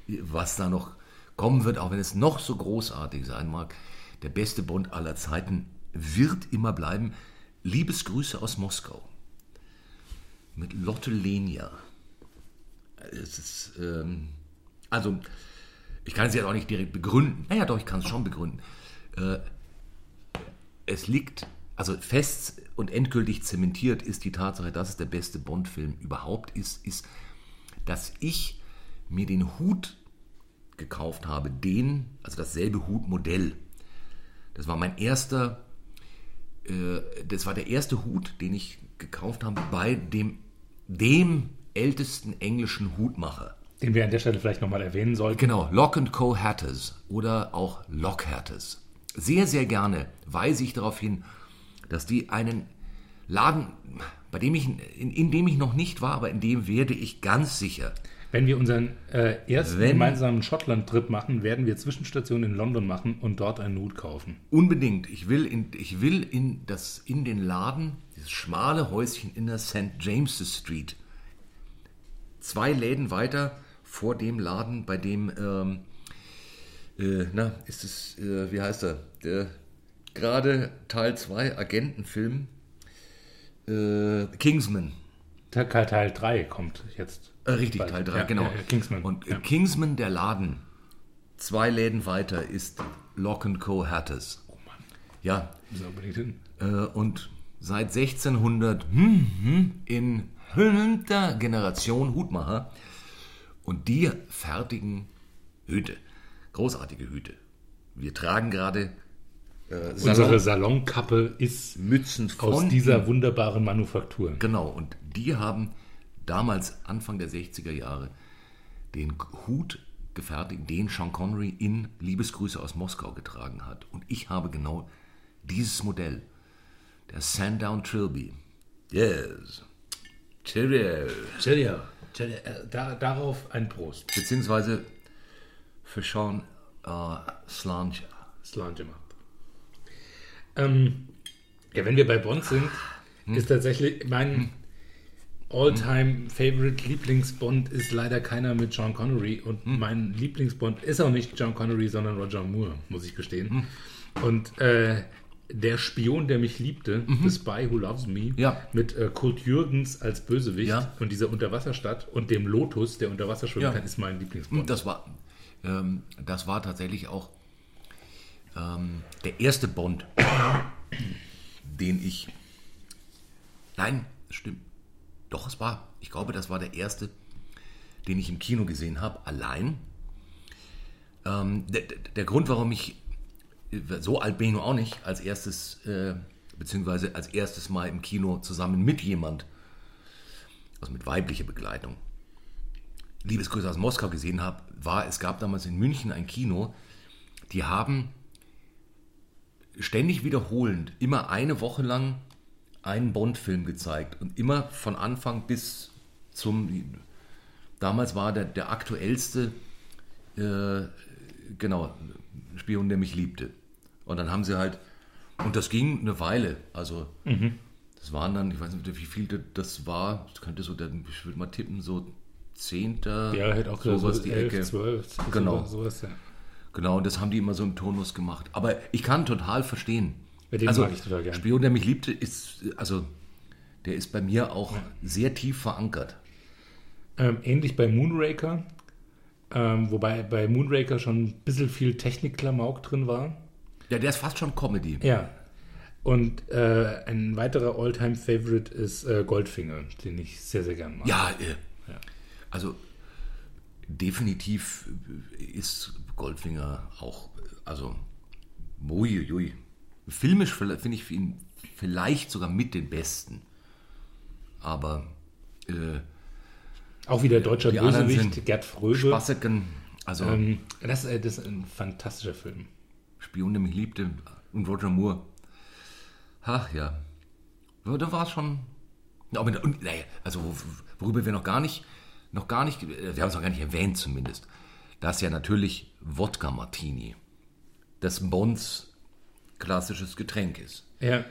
was da noch kommen wird, auch wenn es noch so großartig sein mag. Der beste Bond aller Zeiten wird immer bleiben. Liebesgrüße aus Moskau. Mit Lotte Lenia. Es ist, ähm, also, ich kann es jetzt auch nicht direkt begründen. Naja, doch, ich kann es schon begründen. Äh, es liegt, also fest und endgültig zementiert ist die Tatsache, dass es der beste Bond-Film überhaupt ist, ist, dass ich mir den Hut gekauft habe, den, also dasselbe Hutmodell. Das war mein erster, äh, das war der erste Hut, den ich gekauft habe bei dem, dem ältesten englischen Hutmacher. Den wir an der Stelle vielleicht nochmal erwähnen sollten. Genau, Lock Co. Hatters oder auch Lock Hatters. Sehr, sehr gerne weise ich darauf hin, dass die einen Laden, bei dem ich, in, in dem ich noch nicht war, aber in dem werde ich ganz sicher. Wenn wir unseren äh, ersten Wenn- gemeinsamen Schottland-Trip machen, werden wir Zwischenstationen in London machen und dort einen Hut kaufen. Unbedingt. Ich will in, ich will in, das, in den Laden, dieses schmale Häuschen in der St. James's Street, zwei Läden weiter vor dem Laden, bei dem, ähm, äh, na, ist es, äh, wie heißt er, der gerade Teil 2 Agentenfilm, äh, Kingsman. Teil, Teil 3 kommt jetzt. Äh, richtig, Bald. Teil 3, Ja, genau. ja, Kingsman. Und äh, ja. Kingsman, der Laden, zwei Läden weiter, ist Lock Co. Hatters. Oh Mann, Ja, muss er unbedingt hin. äh, und seit 1600 hm, hm, in fünfter Generation Hutmacher. Und die fertigen Hüte, großartige Hüte. Wir tragen gerade äh, Unsere Salonkappe ist Mützen aus dieser wunderbaren Manufaktur. Genau, und die haben damals, Anfang der 60er Jahre, den Hut gefertigt, den Sean Connery in Liebesgrüße aus Moskau getragen hat. Und ich habe genau dieses Modell, der Sandown Trilby. Yes. Cheerio. Cheerio. Cheerio. Äh, Da, darauf ein Prost. Beziehungsweise für Sean äh, Slange. Slange gemacht. Ähm, ja, wenn wir bei Bond sind, ist tatsächlich mein all-time favorite Lieblingsbond ist leider keiner mit Sean Connery und mein Lieblingsbond ist auch nicht Sean Connery, sondern Roger Moore, muss ich gestehen. Und äh, der Spion, der mich liebte, The Spy Who Loves Me, Ja. mit äh, Kurt Jürgens als Bösewicht Ja. und dieser Unterwasserstadt und dem Lotus, der unter Wasser schwimmen Ja. kann, ist mein Lieblingsbond. Das war, ähm, das war tatsächlich auch ähm, der erste Bond, den ich. Nein, stimmt. Doch, es war. Ich glaube, das war der erste, den ich im Kino gesehen habe, allein. Ähm, der- der Grund, warum ich. So alt bin ich nur auch nicht, als erstes, äh, beziehungsweise als erstes Mal im Kino zusammen mit jemand, also mit weiblicher Begleitung, Liebesgrüße aus Moskau gesehen habe, war, es gab damals in München ein Kino, die haben ständig wiederholend immer eine Woche lang einen Bond-Film gezeigt und immer von Anfang bis zum, damals war der, der aktuellste äh, genau, Spion, der mich liebte. Und dann haben sie halt, und das ging eine Weile, also das waren dann, ich weiß nicht, wie viel das war, das könnte so, ich würde mal tippen, so Zehnter, Ja, hätte auch sowas so die 11, Ecke. 12. Genau. So, sowas, ja. Genau, und das haben die immer so im Tonus gemacht. Aber ich kann total verstehen. Ja, den also, mag ich total gern. Spion, der mich liebte, ist, also, der ist bei mir auch sehr tief verankert. Ähm, ähnlich bei Moonraker, ähm, wobei bei Moonraker schon ein bisschen viel Technik-Klamauk drin war. Ja, der ist fast schon Comedy. Ja. Und äh, ein weiterer All-Time-Favorite ist äh, Goldfinger, den ich sehr, sehr gern mag. Ja, äh, also definitiv ist Goldfinger auch, also, uiuiui. Filmisch finde ich ihn vielleicht sogar mit den besten. Aber äh, Auch wieder deutscher Die anderen Bösewicht, Gerd Fröbe. Spasseken, also Ähm, das, äh, das ist ein fantastischer Film. Spion, der mich liebte und Roger Moore. Ach ja. Ja, Da war es schon. Aber, und, naja, also wo- worüber wir noch gar nicht, noch gar nicht, äh, wir haben es noch gar nicht erwähnt zumindest, das ja natürlich Wodka Martini, das Bonds klassisches Getränk ist. Ja.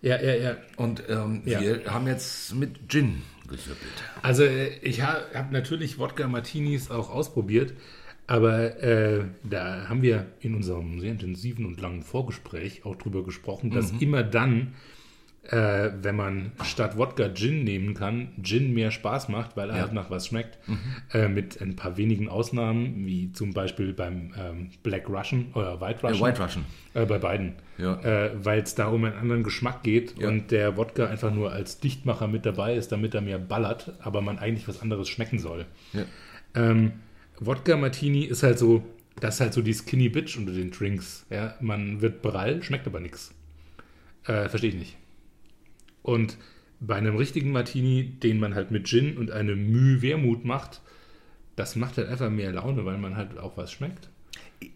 Ja, ja, ja. Und ähm, Ja. wir haben jetzt mit Gin gesüppelt. Also äh, ich habe hab natürlich Wodka Martinis auch ausprobiert, aber äh, da haben wir in unserem sehr intensiven und langen Vorgespräch auch drüber gesprochen, dass immer dann, äh, wenn man statt Wodka Gin nehmen kann, Gin mehr Spaß macht, weil er Ja. halt nach was schmeckt. Äh, mit ein paar wenigen Ausnahmen, wie zum Beispiel beim ähm, Black Russian oder White Äh, Russian. White Russian. Äh, bei beiden. Ja. Äh, Weil es da um einen anderen Geschmack geht Ja. und der Wodka einfach nur als Dichtmacher mit dabei ist, damit er mehr ballert, aber man eigentlich was anderes schmecken soll. Ja. Ähm, Wodka Martini ist halt so, das ist halt so die Skinny Bitch unter den Drinks. Ja? Man wird prall, schmeckt aber nichts. Äh, Verstehe ich nicht. Und bei einem richtigen Martini, den man halt mit Gin und einem Mühe Wermut macht, das macht halt einfach mehr Laune, weil man halt auch was schmeckt.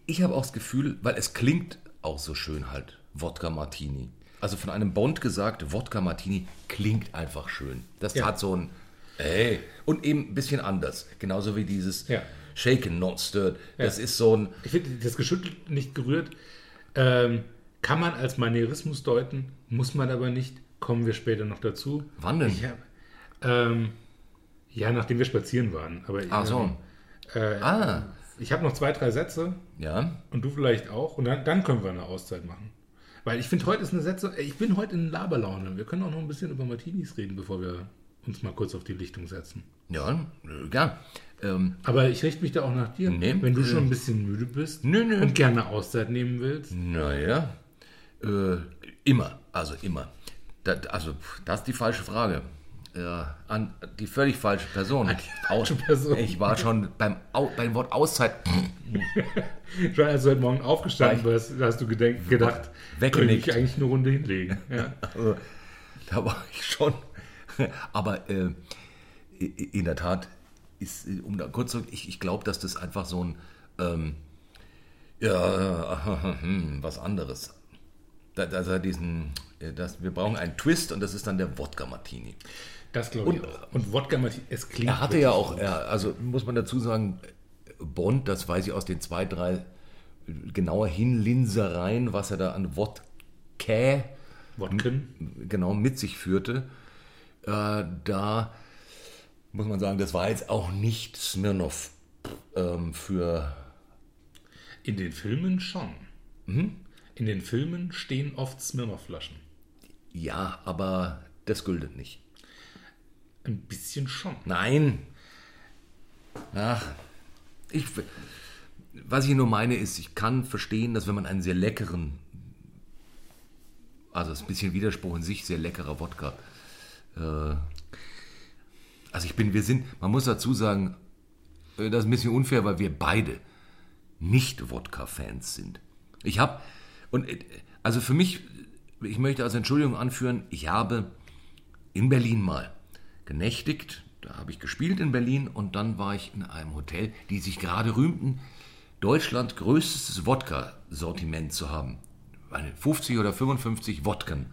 Ich habe auch das Gefühl, weil es klingt auch so schön halt, Wodka Martini. Also von einem Bond gesagt, Wodka Martini klingt einfach schön. Das Ja. hat so ein, ey, und eben ein bisschen anders. Genauso wie dieses Ja. Shaken, not stirred. Das ist so ein, Ich finde, das geschüttelt, nicht gerührt, ähm, kann man als Manierismus deuten, muss man aber nicht. Kommen wir später noch dazu. Wann denn? Hab, ähm, ja, nachdem wir spazieren waren. Aber ach so, äh, ah, ich habe noch zwei, drei Sätze ja, und du vielleicht auch. Und dann, dann können wir eine Auszeit machen. Weil ich finde, heute ist eine Sätze. Ich bin heute in Laberlaune. Wir können auch noch ein bisschen über Martinis reden, bevor wir uns mal kurz auf die Lichtung setzen. ja, äh, gern. Ähm, Aber ich richte mich da auch nach dir. Nee, Wenn du äh, schon ein bisschen müde bist nö, nö. und gerne Auszeit nehmen willst. naja, äh, immer, also immer. Das, also, das ist die falsche Frage. Ja, an die völlig falsche Person. Falsche Person. Ich war schon beim, Au, beim Wort Auszeit. Schon als du heute Morgen aufgestanden War bist, hast du gedenk, gedacht, könnte ich eigentlich eine Runde hinlegen. Ja. Also, da war ich schon. Aber äh, in der Tat ist, äh, um da kurz zu, ich, ich glaube, dass das einfach so ein, ähm, ja, hm, was anderes. Da, er diesen, äh, das, wir brauchen einen Twist und das ist dann der Wodka Martini. Das glaube ich Und- auch. Und Wodka Martini, es klingt. Er hatte ja auch, er, also muss man dazu sagen, Bond, das weiß ich aus den zwei, drei genauer Hinlinsereien, was er da an Wodka Wodken. genau mit sich führte, äh, da muss man sagen, das war jetzt auch nicht Smirnoff ähm, für In den Filmen schon. Mhm. In den Filmen stehen oft Smirnoff-Flaschen. ja, aber das gültet nicht. Ein bisschen schon. Nein. Ach, ich, was ich nur meine ist, ich kann verstehen, dass wenn man einen sehr leckeren, also ist ein bisschen Widerspruch in sich, sehr leckerer Wodka. Äh, also ich bin, wir sind, man muss dazu sagen, äh, das ist ein bisschen unfair, weil wir beide nicht Wodka-Fans sind. Ich habe, und äh, also für mich, ich möchte als Entschuldigung anführen, ich habe in Berlin mal genächtigt. Da habe ich gespielt in Berlin und dann war ich in einem Hotel, die sich gerade rühmten, Deutschland größtes Wodka-Sortiment zu haben. Eine 50 oder 55 Wodken.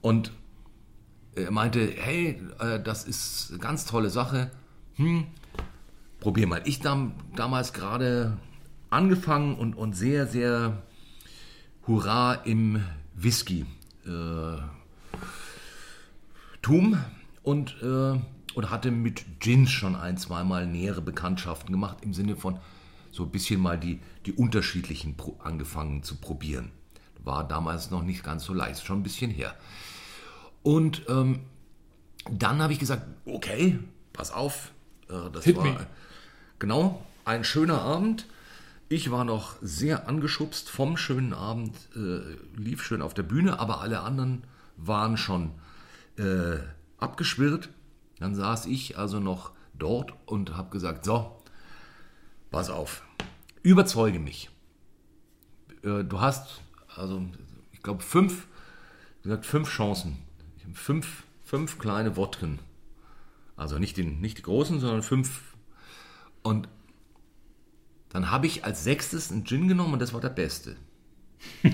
Und er meinte, hey, äh, das ist eine ganz tolle Sache. Hm, probier mal. Ich dam, damals gerade angefangen und, und sehr, sehr hurra im Whisky. Äh, Tum und, äh, und hatte mit Gins schon ein, zweimal nähere Bekanntschaften gemacht, im Sinne von so ein bisschen mal die, die unterschiedlichen pro, angefangen zu probieren. War damals noch nicht ganz so leicht, schon ein bisschen her. Und ähm, dann habe ich gesagt, okay, pass auf, äh, das Hit war me. genau ein schöner Abend. Ich war noch sehr angeschubst vom schönen Abend, äh, lief schön auf der Bühne, aber alle anderen waren schon äh, abgeschwirrt. Dann saß ich also noch dort und habe gesagt, so, pass auf, überzeuge mich. Äh, du hast, also ich glaube, fünf, gesagt, fünf Chancen. Fünf, fünf kleine Wodken. Also nicht, den, nicht die großen, sondern fünf. Und dann habe ich als sechstes einen Gin genommen und das war der beste.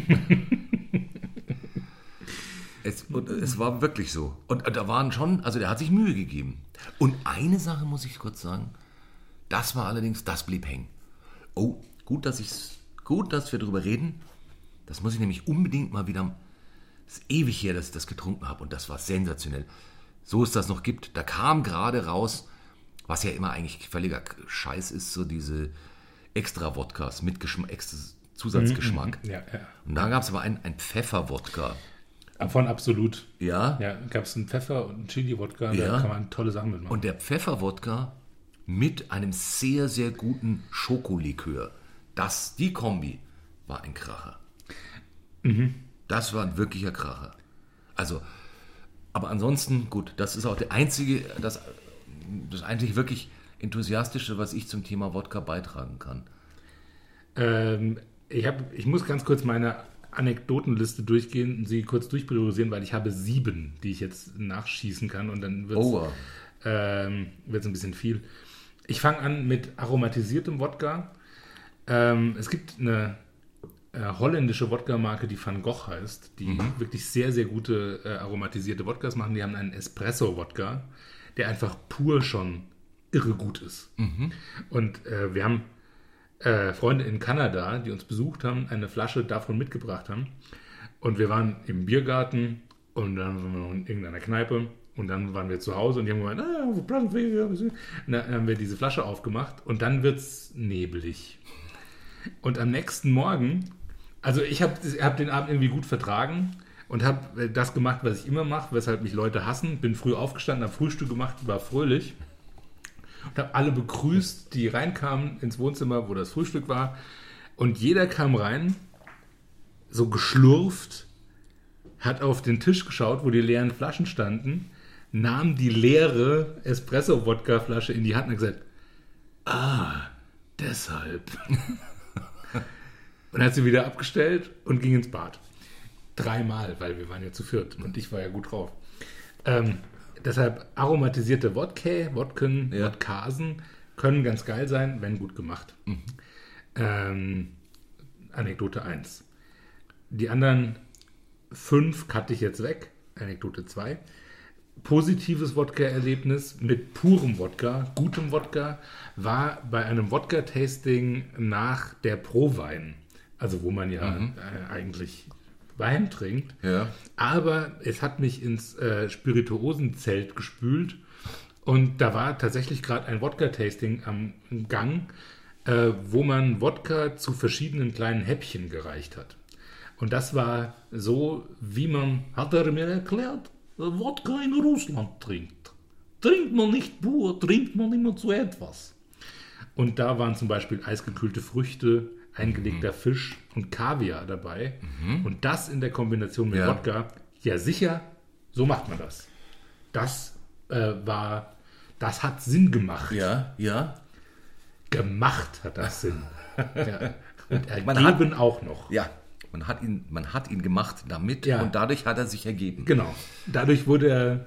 es, und es war wirklich so. Und da waren schon, also der hat sich Mühe gegeben. Und eine Sache muss ich kurz sagen, das war allerdings, das blieb hängen. Oh, gut, dass ich's, gut, dass wir darüber reden. Das muss ich nämlich unbedingt mal wieder. Es ist ewig her, dass ich das getrunken habe und das war sensationell. So es das noch gibt. Da kam gerade raus, was ja immer eigentlich völliger Scheiß ist, so diese extra Wodkas mit Geschm extra Zusatzgeschmack. Ja, ja. Und da gab es aber einen, einen Pfeffer-Wodka. Von absolut. Ja, Ja, gab es einen Pfeffer und einen Chili-Wodka, Ja. da kann man tolle Sachen mitmachen. Und der Pfefferwodka mit einem sehr, sehr guten Schokolikör. Das, die Kombi war ein Kracher. Das war ein wirklicher Kracher. Also, aber ansonsten, gut, das ist auch der einzige, das, das eigentlich wirklich enthusiastische, was ich zum Thema Wodka beitragen kann. Ähm, ich, hab, ich muss ganz kurz meine Anekdotenliste durchgehen und sie kurz durchpriorisieren, weil ich habe sieben, die ich jetzt nachschießen kann und dann wird es Oh, ähm, ein bisschen viel. Ich fange an mit aromatisiertem Wodka. Ähm, es gibt eine äh, holländische Wodka-Marke, die Van Gogh heißt, die wirklich sehr, sehr gute äh, aromatisierte Wodkas machen. Die haben einen Espresso-Wodka, der einfach pur schon irre gut ist. Und äh, wir haben äh, Freunde in Kanada, die uns besucht haben, eine Flasche davon mitgebracht haben. Und wir waren im Biergarten und dann waren wir noch in irgendeiner Kneipe und dann waren wir zu Hause und die haben gemeint, ah? Und dann haben wir diese Flasche aufgemacht und dann wird es nebelig. Und am nächsten Morgen, also ich habe hab den Abend irgendwie gut vertragen und habe das gemacht, was ich immer mache, weshalb mich Leute hassen. Bin früh aufgestanden, habe Frühstück gemacht, war fröhlich und habe alle begrüßt, die reinkamen ins Wohnzimmer, wo das Frühstück war. Und jeder kam rein, so geschlurft, hat auf den Tisch geschaut, wo die leeren Flaschen standen, nahm die leere Espresso-Wodka-Flasche in die Hand und hat gesagt, ah, deshalb. und hat sie wieder abgestellt und ging ins Bad. Dreimal, weil wir waren ja zu viert und ich war ja gut drauf. Ähm, deshalb aromatisierte Wodka, Wodken, Ja. Wodkasen können ganz geil sein, wenn gut gemacht. Ähm, Anekdote 1. Die anderen fünf cutte ich jetzt weg. Anekdote 2. Positives Wodka-Erlebnis mit purem Wodka, gutem Wodka, war bei einem Wodka-Tasting nach der Pro-Wein. Also wo man ja äh, eigentlich Wein trinkt. Ja. Aber es hat mich ins äh, Spirituosenzelt gespült und da war tatsächlich gerade ein Wodka-Tasting am Gang, äh, wo man Wodka zu verschiedenen kleinen Häppchen gereicht hat. Und das war so, wie man, hat er mir erklärt, Wodka in Russland trinkt. Trinkt man nicht pur, trinkt man immer zu etwas. Und da waren zum Beispiel eisgekühlte Früchte, eingelegter Fisch und Kaviar dabei. Und das in der Kombination mit Ja. Wodka, ja sicher, so macht man das. Das äh, war, das hat Sinn gemacht. Ja, ja. Gemacht hat das Sinn. ja. Und ergeben auch noch. Ja. Man hat ihn, man hat ihn gemacht damit Ja. und dadurch hat er sich ergeben. Genau. Dadurch wurde er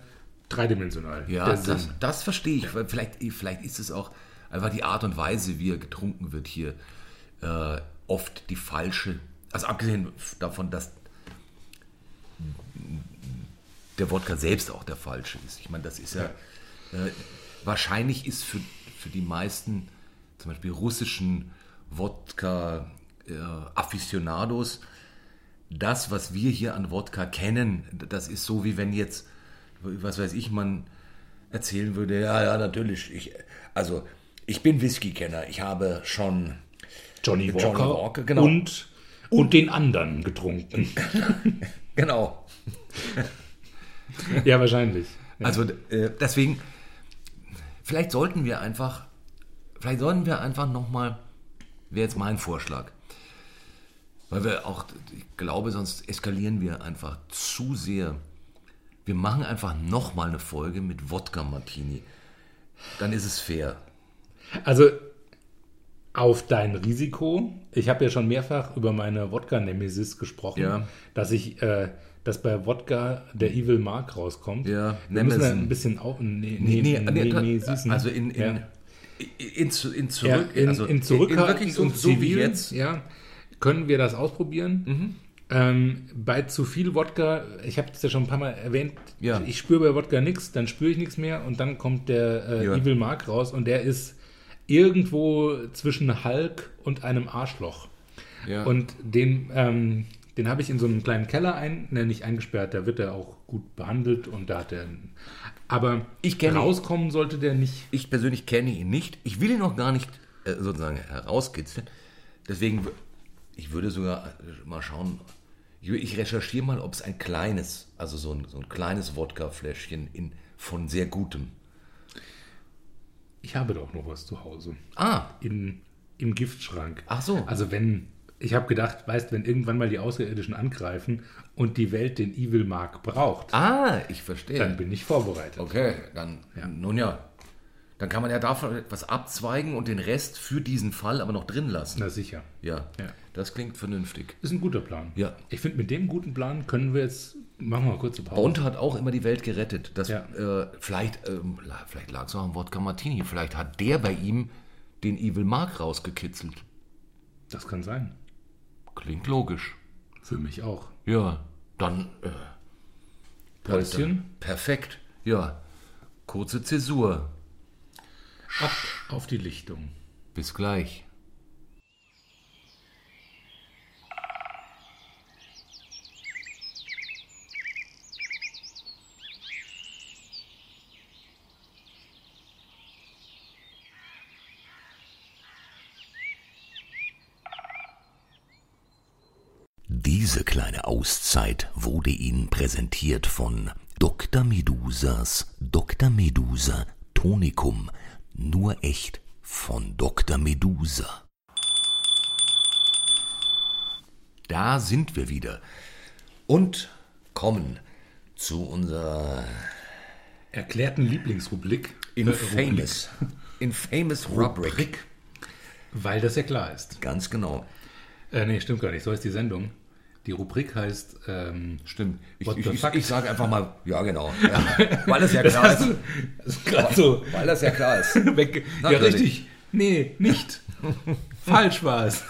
dreidimensional. Ja, das, das verstehe ich. Vielleicht, vielleicht ist es auch einfach die Art und Weise, wie er getrunken wird hier, äh, oft die falsche. Also abgesehen davon, dass der Wodka selbst auch der falsche ist. Ich meine, das ist ja. Äh, wahrscheinlich ist für, für die meisten, zum Beispiel russischen Wodka-Afficionados, das, was wir hier an Wodka kennen, das ist so, wie wenn jetzt, was weiß ich, man erzählen würde, ja, ja, natürlich, ich, also ich bin Whisky-Kenner, ich habe schon Johnny Walker, Johnny Walker, genau. und, und den anderen getrunken. Genau. ja, wahrscheinlich. Ja. Also äh, deswegen, vielleicht sollten wir einfach, vielleicht sollten wir einfach nochmal, wäre jetzt mein Vorschlag, weil wir auch, ich glaube, sonst eskalieren wir einfach zu sehr. Wir machen einfach nochmal eine Folge mit Wodka Martini. Dann ist es fair. Also auf dein Risiko. Ich habe ja schon mehrfach über meine Wodka-Nemesis gesprochen, Ja. dass ich, äh, dass bei Wodka der Evil Mark rauskommt. Ja, wir müssen da Nemesis. ein bisschen auf, nee, Nee, nee, nee, nee, nee, nee, süßen. also in, in, ja. in, in Ja, zurück, in, also in Zurückhaltung wirklich so, und so wie jetzt. Mhm. ja, können wir das ausprobieren. Ähm, bei zu viel Wodka, ich habe es ja schon ein paar Mal erwähnt, Ja. ich spüre bei Wodka nichts, dann spüre ich nichts mehr und dann kommt der äh, Ja. Evil Mark raus und der ist irgendwo zwischen Hulk und einem Arschloch. Ja. Und den, ähm, den habe ich in so einen kleinen Keller ein, ne, nicht eingesperrt, da wird er auch gut behandelt und da hat er. Aber Ich kenne ihn. rauskommen sollte der nicht. Ich persönlich kenne ihn nicht. Ich will ihn noch gar nicht äh, sozusagen herauskitzeln. Deswegen, ich würde sogar äh, mal schauen, ich, ich recherchiere mal, ob es ein kleines, also so ein, so ein kleines Wodka-Fläschchen in, von sehr gutem. Ich habe doch noch was zu Hause. Ah, in, im Giftschrank. Ach so. Also wenn, ich habe gedacht, weißt, wenn irgendwann mal die Außerirdischen angreifen und die Welt den Evil Mark braucht, ah, ich verstehe. dann bin ich vorbereitet. Okay, dann, nun ja. Dann kann man ja davon etwas abzweigen und den Rest für diesen Fall aber noch drin lassen. Na sicher. Ja, Ja. das klingt vernünftig. Ist ein guter Plan. Ja. Ich finde, mit dem guten Plan können wir jetzt, machen wir mal kurze Pause. Bond hat auch immer die Welt gerettet. Das, Ja. äh, vielleicht la- vielleicht lag es auch am Wodka Martini. Vielleicht hat der bei ihm den Evil Mark rausgekitzelt. Das kann sein. Klingt logisch. Für mich auch. Ja, dann. Äh, Päuschen. perfekt. Ja, kurze Zäsur. Ab auf die Lichtung. Bis gleich. Diese kleine Auszeit wurde Ihnen präsentiert von Dr. Medusas Dr. Medusa Tonikum. Nur echt von Dr. Medusa. Da sind wir wieder. Und kommen zu unserer Erklärten Lieblingsrubrik. Äh, infamous, infamous Rubrik. Rubrik. Weil das ja klar ist. Ganz genau. Äh, nee, stimmt gar nicht. So ist die Sendung. Die Rubrik heißt ähm, Stimmt. Ich, ich, ich, ich sage einfach mal, ja genau. Ja, weil das ja Das klar hast ist. das ist gerade so Weil das ja klar ist. weg. Ja, richtig. Nee, nicht. Falsch war es.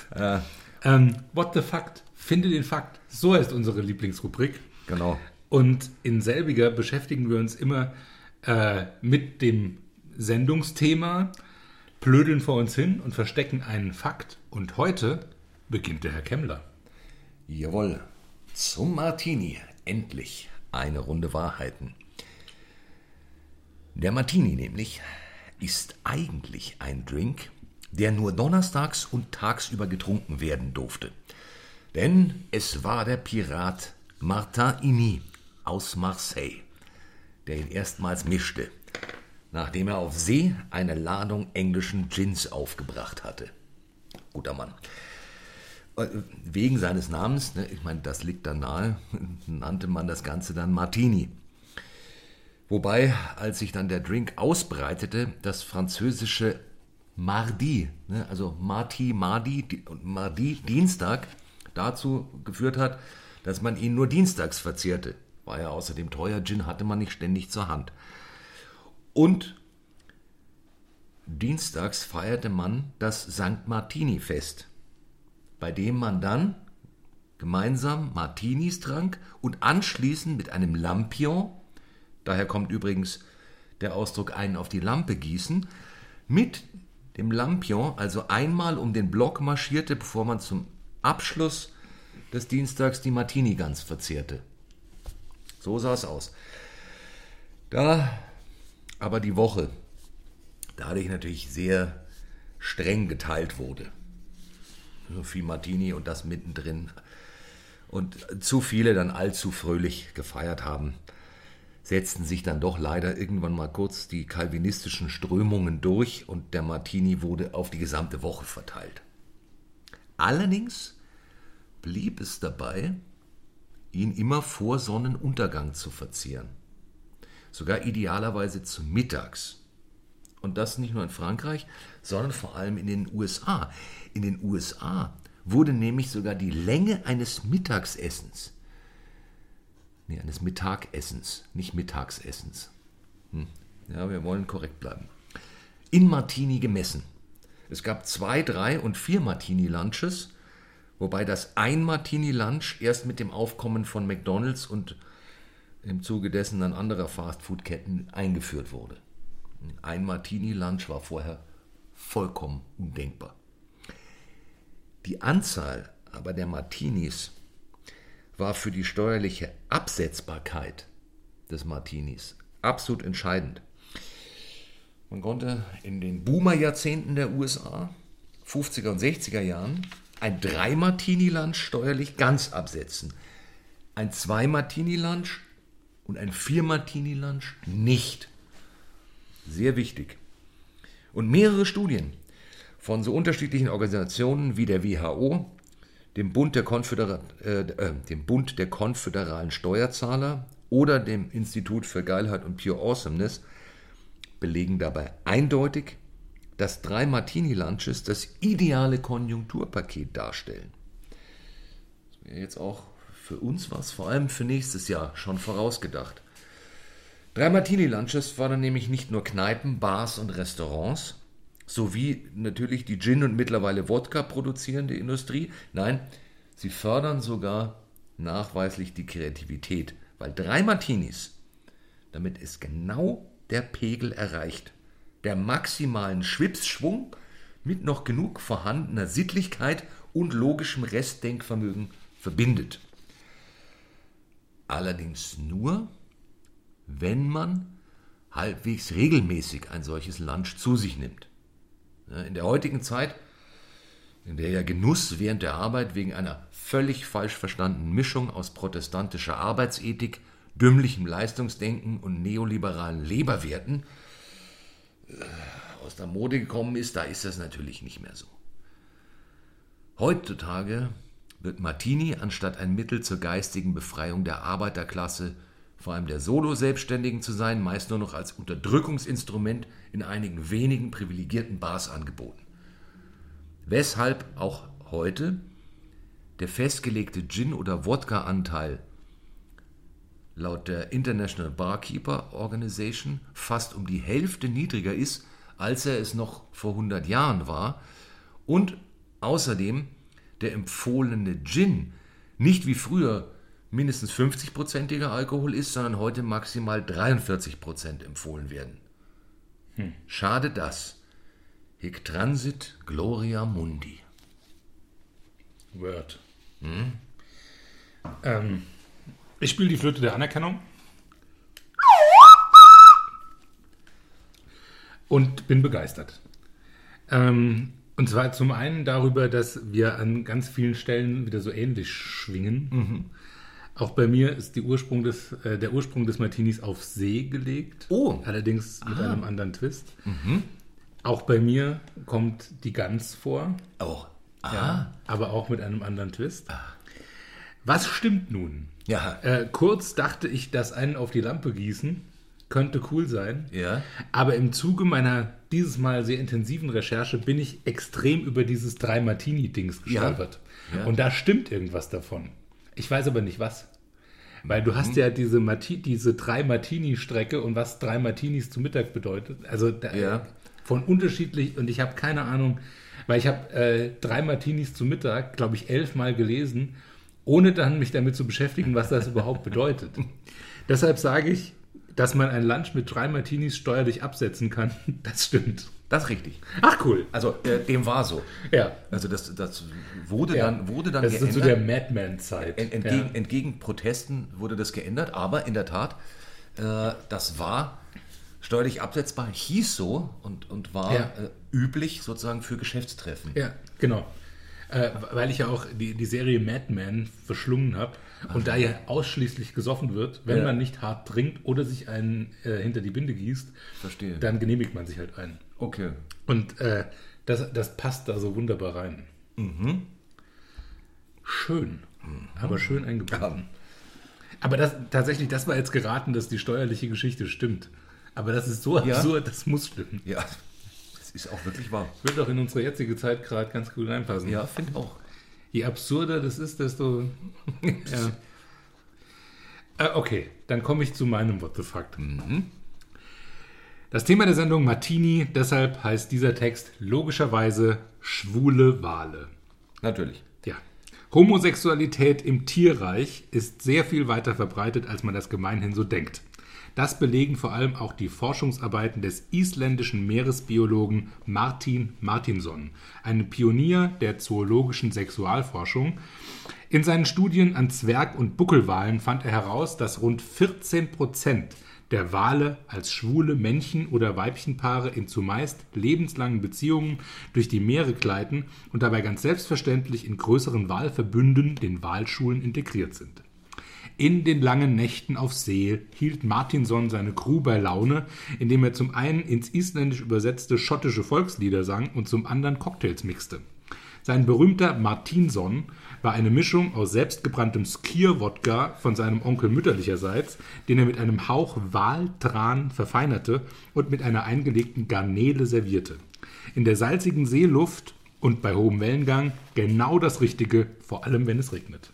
Ähm, what the fact? Finde den Fakt. So heißt unsere Lieblingsrubrik. Genau. Und in selbiger beschäftigen wir uns immer äh, mit dem Sendungsthema, plödeln vor uns hin und verstecken einen Fakt. Und heute beginnt der Herr Kemmler. Jawohl. Zum Martini. Endlich eine Runde Wahrheiten. Der Martini nämlich ist eigentlich ein Drink, der nur donnerstags und tagsüber getrunken werden durfte. Denn es war der Pirat Martin Imi aus Marseille, der ihn erstmals mischte, nachdem er auf See eine Ladung englischen Gins aufgebracht hatte. Guter Mann. Wegen seines Namens, ne, ich meine, das liegt dann nahe, nannte man das Ganze dann Martini. Wobei, als sich dann der Drink ausbreitete, das französische Mardi, ne, also Marti, Mardi di- und Mardi, Dienstag, dazu geführt hat, dass man ihn nur dienstags verzehrte. War ja außerdem teuer, Gin hatte man nicht ständig zur Hand. Und dienstags feierte man das St. Martini-Fest bei dem man dann gemeinsam Martinis trank und anschließend mit einem Lampion, daher kommt übrigens der Ausdruck einen auf die Lampe gießen, mit dem Lampion also einmal um den Block marschierte, bevor man zum Abschluss des Dienstags die Martini Gans verzehrte. So sah es aus. Da aber die Woche dadurch natürlich sehr streng geteilt wurde. Viel Martini und das mittendrin. Und zu viele dann allzu fröhlich gefeiert haben, setzten sich dann doch leider irgendwann mal kurz die kalvinistischen Strömungen durch und der Martini wurde auf die gesamte Woche verteilt. Allerdings blieb es dabei, ihn immer vor Sonnenuntergang zu verzehren. Sogar idealerweise zu mittags. Und das nicht nur in Frankreich, sondern vor allem in den USA. In den USA wurde nämlich sogar die Länge eines Mittagsessens, nee, eines Mittagessens, nicht Mittagsessens, hm. ja, wir wollen korrekt bleiben, in Martini gemessen. Es gab zwei, drei und vier Martini-Lunches, wobei das ein Martini-Lunch erst mit dem Aufkommen von McDonalds und im Zuge dessen dann anderer Fastfood-Ketten eingeführt wurde. Ein Martini-Lunch war vorher vollkommen undenkbar. Die Anzahl aber der Martinis war für die steuerliche Absetzbarkeit des Martinis absolut entscheidend. Man konnte in den Boomer-Jahrzehnten der USA, 50er und 60er Jahren, ein 3-Martini-Lunch steuerlich ganz absetzen. Ein 2-Martini-Lunch und ein 4-Martini-Lunch nicht. Sehr wichtig. Und mehrere Studien von so unterschiedlichen Organisationen wie der WHO, dem Bund der, Konföderat, äh, äh, dem Bund der konföderalen Steuerzahler oder dem Institut für Geilheit und Pure Awesomeness belegen dabei eindeutig, dass drei Martini-Lunches das ideale Konjunkturpaket darstellen. Das wäre jetzt auch für uns was, vor allem für nächstes Jahr, schon vorausgedacht. Drei Martini-Lunches waren nämlich nicht nur Kneipen, Bars und Restaurants, sowie natürlich die Gin und mittlerweile Wodka produzierende Industrie. Nein, sie fördern sogar nachweislich die Kreativität, weil drei Martinis, damit ist genau der Pegel erreicht, der maximalen Schwipsschwung mit noch genug vorhandener Sittlichkeit und logischem Restdenkvermögen verbindet. Allerdings nur, wenn man halbwegs regelmäßig ein solches Lunch zu sich nimmt. In der heutigen Zeit, in der ja Genuss während der Arbeit wegen einer völlig falsch verstandenen Mischung aus protestantischer Arbeitsethik, dümmlichem Leistungsdenken und neoliberalen Leberwerten äh, aus der Mode gekommen ist, da ist das natürlich nicht mehr so. Heutzutage wird Martini anstatt ein Mittel zur geistigen Befreiung der Arbeiterklasse vor allem der Solo-Selbstständigen zu sein, meist nur noch als Unterdrückungsinstrument in einigen wenigen privilegierten Bars angeboten. Weshalb auch heute der festgelegte Gin- oder Wodka-Anteil laut der International Barkeeper Organization fast um die Hälfte niedriger ist, als er es noch vor 100 Jahren war und außerdem der empfohlene Gin nicht wie früher mindestens 50-prozentiger Alkohol ist, sondern heute maximal 43 Prozent empfohlen werden. Hm. Schade das. Hic transit gloria mundi. Word. Hm? Ähm, ich spiele die Flöte der Anerkennung. Und bin begeistert. Ähm, und zwar zum einen darüber, dass wir an ganz vielen Stellen wieder so ähnlich schwingen. Mhm. Auch bei mir ist Ursprung des, äh, der Ursprung des Martinis auf See gelegt. Oh. Allerdings mit ah. einem anderen Twist. Mhm. Auch bei mir kommt die Gans vor. Oh. Ah. Ja, aber auch mit einem anderen Twist. Ah. Was stimmt nun? Ja. Äh, kurz dachte ich, dass einen auf die Lampe gießen könnte cool sein. Ja. Aber im Zuge meiner dieses Mal sehr intensiven Recherche bin ich extrem über dieses drei Martini-Dings gestolpert. Ja. Ja. Und da stimmt irgendwas davon. Ich weiß aber nicht was. Weil du hast mhm. ja diese, Marti diese drei Martini-Strecke und was drei Martinis zu Mittag bedeutet. Also da, ja. von unterschiedlich, und ich habe keine Ahnung, weil ich habe äh, drei Martinis zu Mittag, glaube ich, elfmal gelesen, ohne dann mich damit zu beschäftigen, was das überhaupt bedeutet. Deshalb sage ich, dass man ein Lunch mit drei Martinis steuerlich absetzen kann, das stimmt. Das ist richtig. Ach, cool. Also äh, dem war so. Ja. Also das, das wurde ja. dann, wurde dann das ist so geändert. der Madman-Zeit. En- entgegen, ja. entgegen Protesten wurde das geändert, aber in der Tat, äh, das war steuerlich absetzbar, hieß so und, und war Ja. äh, üblich sozusagen für Geschäftstreffen. Ja, genau. Äh, weil ich ja auch die, die Serie Mad Men verschlungen habe und da ja ausschließlich gesoffen wird, wenn man nicht hart trinkt oder sich einen äh, hinter die Binde gießt, Verstehe. dann genehmigt man sich halt einen. Okay. Und äh, das, das passt da so wunderbar rein. Schön, aber schön eingebunden. Aber das, tatsächlich, das war jetzt geraten, dass die steuerliche Geschichte stimmt. Aber das ist so Ja. absurd, das muss stimmen. Ja, das ist auch wirklich wahr. Wird auch in unsere jetzige Zeit gerade ganz gut reinpassen. Ja, finde auch. Je absurder das ist, desto. ja. Äh, okay, dann komme ich zu meinem What the Fuck. Das Thema der Sendung Martini, deshalb heißt dieser Text logischerweise schwule Wale. Natürlich. Ja. Homosexualität im Tierreich ist sehr viel weiter verbreitet, als man das gemeinhin so denkt. Das belegen vor allem auch die Forschungsarbeiten des isländischen Meeresbiologen Martin Martinsson, einem Pionier der zoologischen Sexualforschung. In seinen Studien an Zwerg- und Buckelwalen fand er heraus, dass rund 14 Prozent der Wale als schwule Männchen- oder Weibchenpaare in zumeist lebenslangen Beziehungen durch die Meere gleiten und dabei ganz selbstverständlich in größeren Walverbünden, den Walschulen, integriert sind. In den langen Nächten auf See hielt Martinson seine Crew bei Laune, indem er zum einen ins Isländisch übersetzte schottische Volkslieder sang und zum anderen Cocktails mixte. Sein berühmter Martinson war eine Mischung aus selbstgebranntem Skier-Wodka von seinem Onkel mütterlicherseits, den er mit einem Hauch Waltran verfeinerte und mit einer eingelegten Garnele servierte. In der salzigen Seeluft und bei hohem Wellengang genau das Richtige, vor allem wenn es regnet.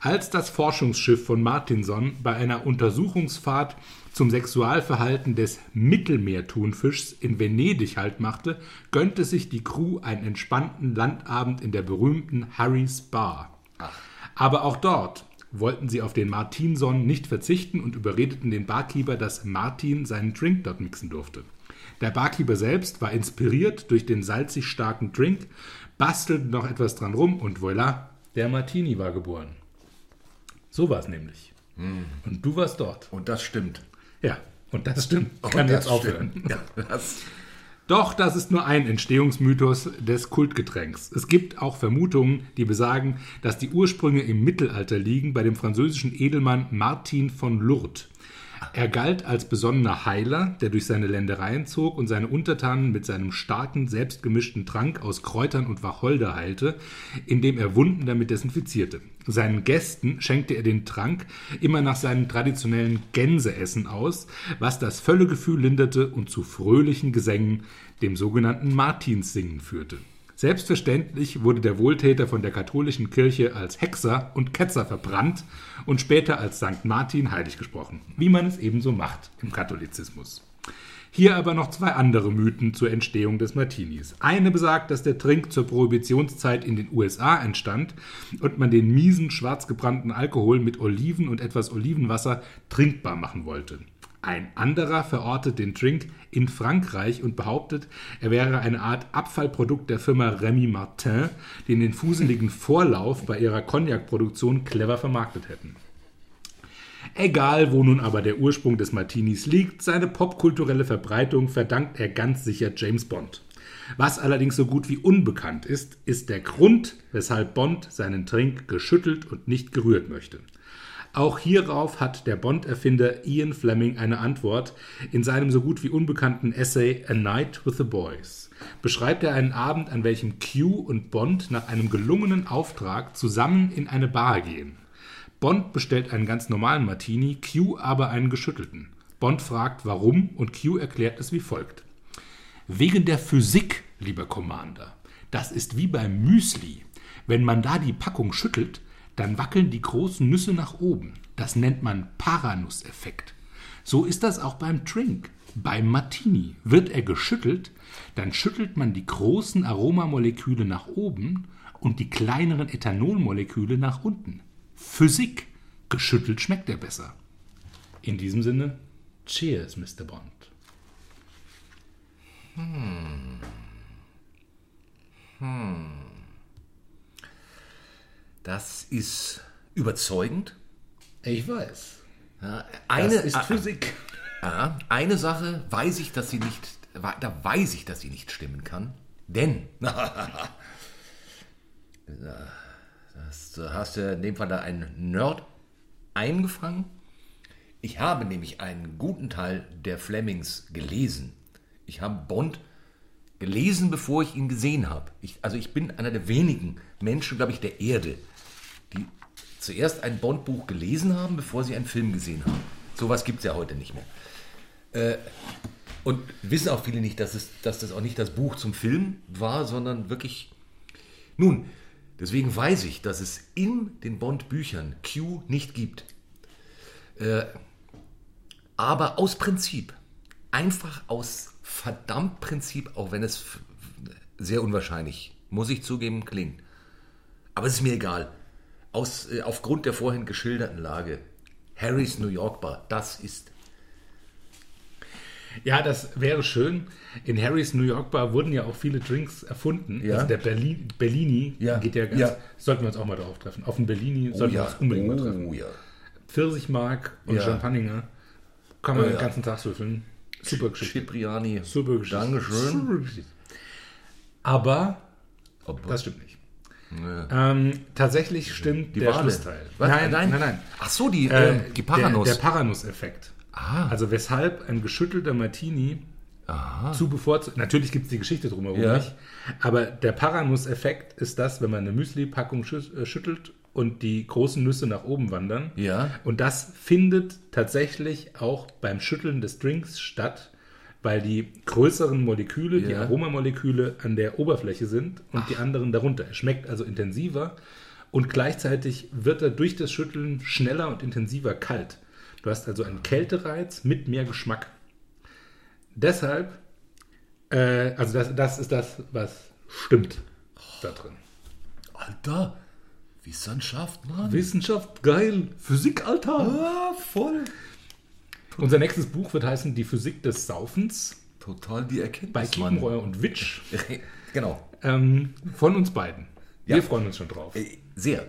Als das Forschungsschiff von Martinson bei einer Untersuchungsfahrt zum Sexualverhalten des Mittelmeerthunfischs in Venedig Halt machte, gönnte sich die Crew einen entspannten Landabend in der berühmten Harry's Bar. Aber auch dort wollten sie auf den Martinson nicht verzichten und überredeten den Barkeeper, dass Martin seinen Drink dort mixen durfte. Der Barkeeper selbst war inspiriert durch den salzig starken Drink, bastelte noch etwas dran rum und voilà, der Martini war geboren. So war es nämlich. Und du warst dort. Und das stimmt. Ja, und das stimmt. Und Kann das jetzt aufhören. Ja, das, Doch, das ist nur ein Entstehungsmythos des Kultgetränks. Es gibt auch Vermutungen, die besagen, dass die Ursprünge im Mittelalter liegen bei dem französischen Edelmann Martin von Lourdes. Er galt als besonnener Heiler, der durch seine Ländereien zog und seine Untertanen mit seinem starken, selbstgemischten Trank aus Kräutern und Wacholder heilte, indem er Wunden damit desinfizierte. Seinen Gästen schenkte er den Trank immer nach seinem traditionellen Gänseessen aus, was das Völlegefühl linderte und zu fröhlichen Gesängen, dem sogenannten Martinssingen, führte. Selbstverständlich wurde der Wohltäter von der katholischen Kirche als Hexer und Ketzer verbrannt und später als St. Martin heilig gesprochen, wie man es ebenso macht im Katholizismus. Hier aber noch zwei andere Mythen zur Entstehung des Martinis. Eine besagt, dass der Trink zur Prohibitionszeit in den USA entstand und man den miesen, schwarz gebrannten Alkohol mit Oliven und etwas Olivenwasser trinkbar machen wollte. Ein anderer verortet den Drink in Frankreich und behauptet, er wäre eine Art Abfallprodukt der Firma Remy Martin, die den fuseligen Vorlauf bei ihrer Cognac-Produktion clever vermarktet hätten. Egal, wo nun aber der Ursprung des Martinis liegt, seine popkulturelle Verbreitung verdankt er ganz sicher James Bond. Was allerdings so gut wie unbekannt ist, ist der Grund, weshalb Bond seinen Trink geschüttelt und nicht gerührt möchte. Auch hierauf hat der Bond-Erfinder Ian Fleming eine Antwort. In seinem so gut wie unbekannten Essay A Night with the Boys beschreibt er einen Abend, an welchem Q und Bond nach einem gelungenen Auftrag zusammen in eine Bar gehen. Bond bestellt einen ganz normalen Martini, Q aber einen geschüttelten. Bond fragt, warum, und Q erklärt es wie folgt. Wegen der Physik, lieber Commander. Das ist wie beim Müsli. Wenn man da die Packung schüttelt, dann wackeln die großen Nüsse nach oben. Das nennt man Paranusseffekt. So ist das auch beim Drink. Beim Martini wird er geschüttelt, dann schüttelt man die großen Aromamoleküle nach oben und die kleineren Ethanolmoleküle nach unten. Physik. Geschüttelt schmeckt er besser. In diesem Sinne, cheers, Mr. Bond. Das ist überzeugend. Ich weiß. Ja, eine, das ist ah, Physik. Ja, eine Sache weiß ich, dass sie nicht, da weiß ich, dass sie nicht stimmen kann. Denn, das hast du in dem Fall da einen Nerd eingefangen. Ich habe nämlich einen guten Teil der Flemings gelesen. Ich habe Bond gelesen, bevor ich ihn gesehen habe. Ich, also ich bin einer der wenigen Menschen, glaube ich, der Erde, die zuerst ein Bond-Buch gelesen haben, bevor sie einen Film gesehen haben. Sowas gibt es ja heute nicht mehr. Äh, und wissen auch viele nicht, dass, es, dass das auch nicht das Buch zum Film war, sondern wirklich. Nun, deswegen weiß ich, dass es in den Bond-Büchern Q nicht gibt. Äh, aber aus Prinzip. Einfach aus verdammt Prinzip, auch wenn es sehr unwahrscheinlich, muss ich zugeben, klingt. Aber es ist mir egal. Aus, äh, aufgrund der vorhin geschilderten Lage. Harrys New York Bar, das ist Ja, das wäre schön. In Harrys New York Bar wurden ja auch viele Drinks erfunden. Ja. Also der Berlin, Bellini Ja. geht ja ganz. Ja. Sollten wir uns auch mal darauf treffen. Auf den Bellini sollten wir uns unbedingt mal treffen. oh, ja. Pfirsichmark und Ja. Champagner. Kann man Oh, den ganzen Tag süffeln. Super Geschichte. Cipriani. Super Geschichte. Dankeschön. Super Geschichte. Aber Aber- das stimmt nicht. Ähm, tatsächlich stimmt Die der Wale. Schlussteil. Was? Nein, Nein. nein, nein. Ach so, die, Äh, äh, die Paranuss. Der, der Paranuss-Effekt. Ah. Also weshalb ein geschüttelter Martini zu bevorzugt. Natürlich gibt es die Geschichte drumherum Ja. nicht. Aber der Paranuss-Effekt ist das, wenn man eine Müsli-Packung schü- äh, schüttelt und die großen Nüsse nach oben wandern. Ja. Und das findet tatsächlich auch beim Schütteln des Drinks statt, weil die größeren Moleküle, die Ja. Aromamoleküle an der Oberfläche sind und die anderen darunter. Er schmeckt also intensiver und gleichzeitig wird er durch das Schütteln schneller und intensiver kalt. Du hast also einen Kältereiz mit mehr Geschmack. Deshalb, äh, also das, das ist das, was stimmt da drin. Alter, Wissenschaft, Mann. Wissenschaft, geil. Physik, Alter. Ah, voll. Unser nächstes Buch wird heißen Die Physik des Saufens Total die Erkenntnis, bei Mann. Kiepenreuer und Witsch Genau. ähm, von uns beiden. Wir Ja. freuen uns schon drauf. Äh, Sehr.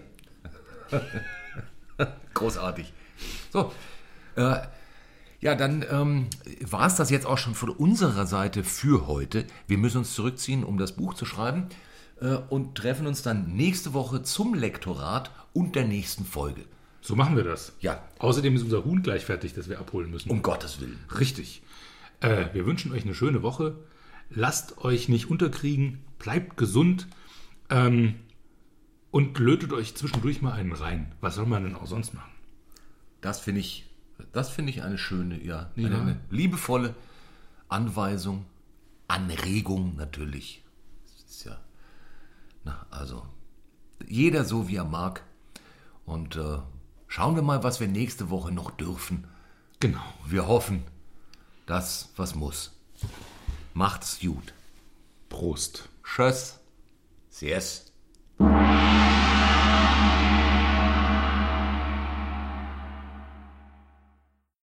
Großartig. So, äh, ja, dann ähm, war es das jetzt auch schon von unserer Seite für heute. Wir müssen uns zurückziehen, um das Buch zu schreiben äh, und treffen uns dann nächste Woche zum Lektorat und der nächsten Folge. So machen wir das. Ja. Außerdem ist unser Huhn gleich fertig, das wir abholen müssen. Um Gottes Willen. Richtig. Äh, wir wünschen euch eine schöne Woche. Lasst euch nicht unterkriegen. Bleibt gesund. Ähm, und lötet euch zwischendurch mal einen rein. Was soll man denn auch sonst machen? Das finde ich, das finde ich eine schöne, ja, eine, Ja. eine liebevolle Anweisung, Anregung natürlich. Das ist ja, na, also jeder so wie er mag. Und äh, schauen wir mal, was wir nächste Woche noch dürfen. Genau. Wir hoffen, dass was muss. Macht's gut. Prost. Tschüss. Yes.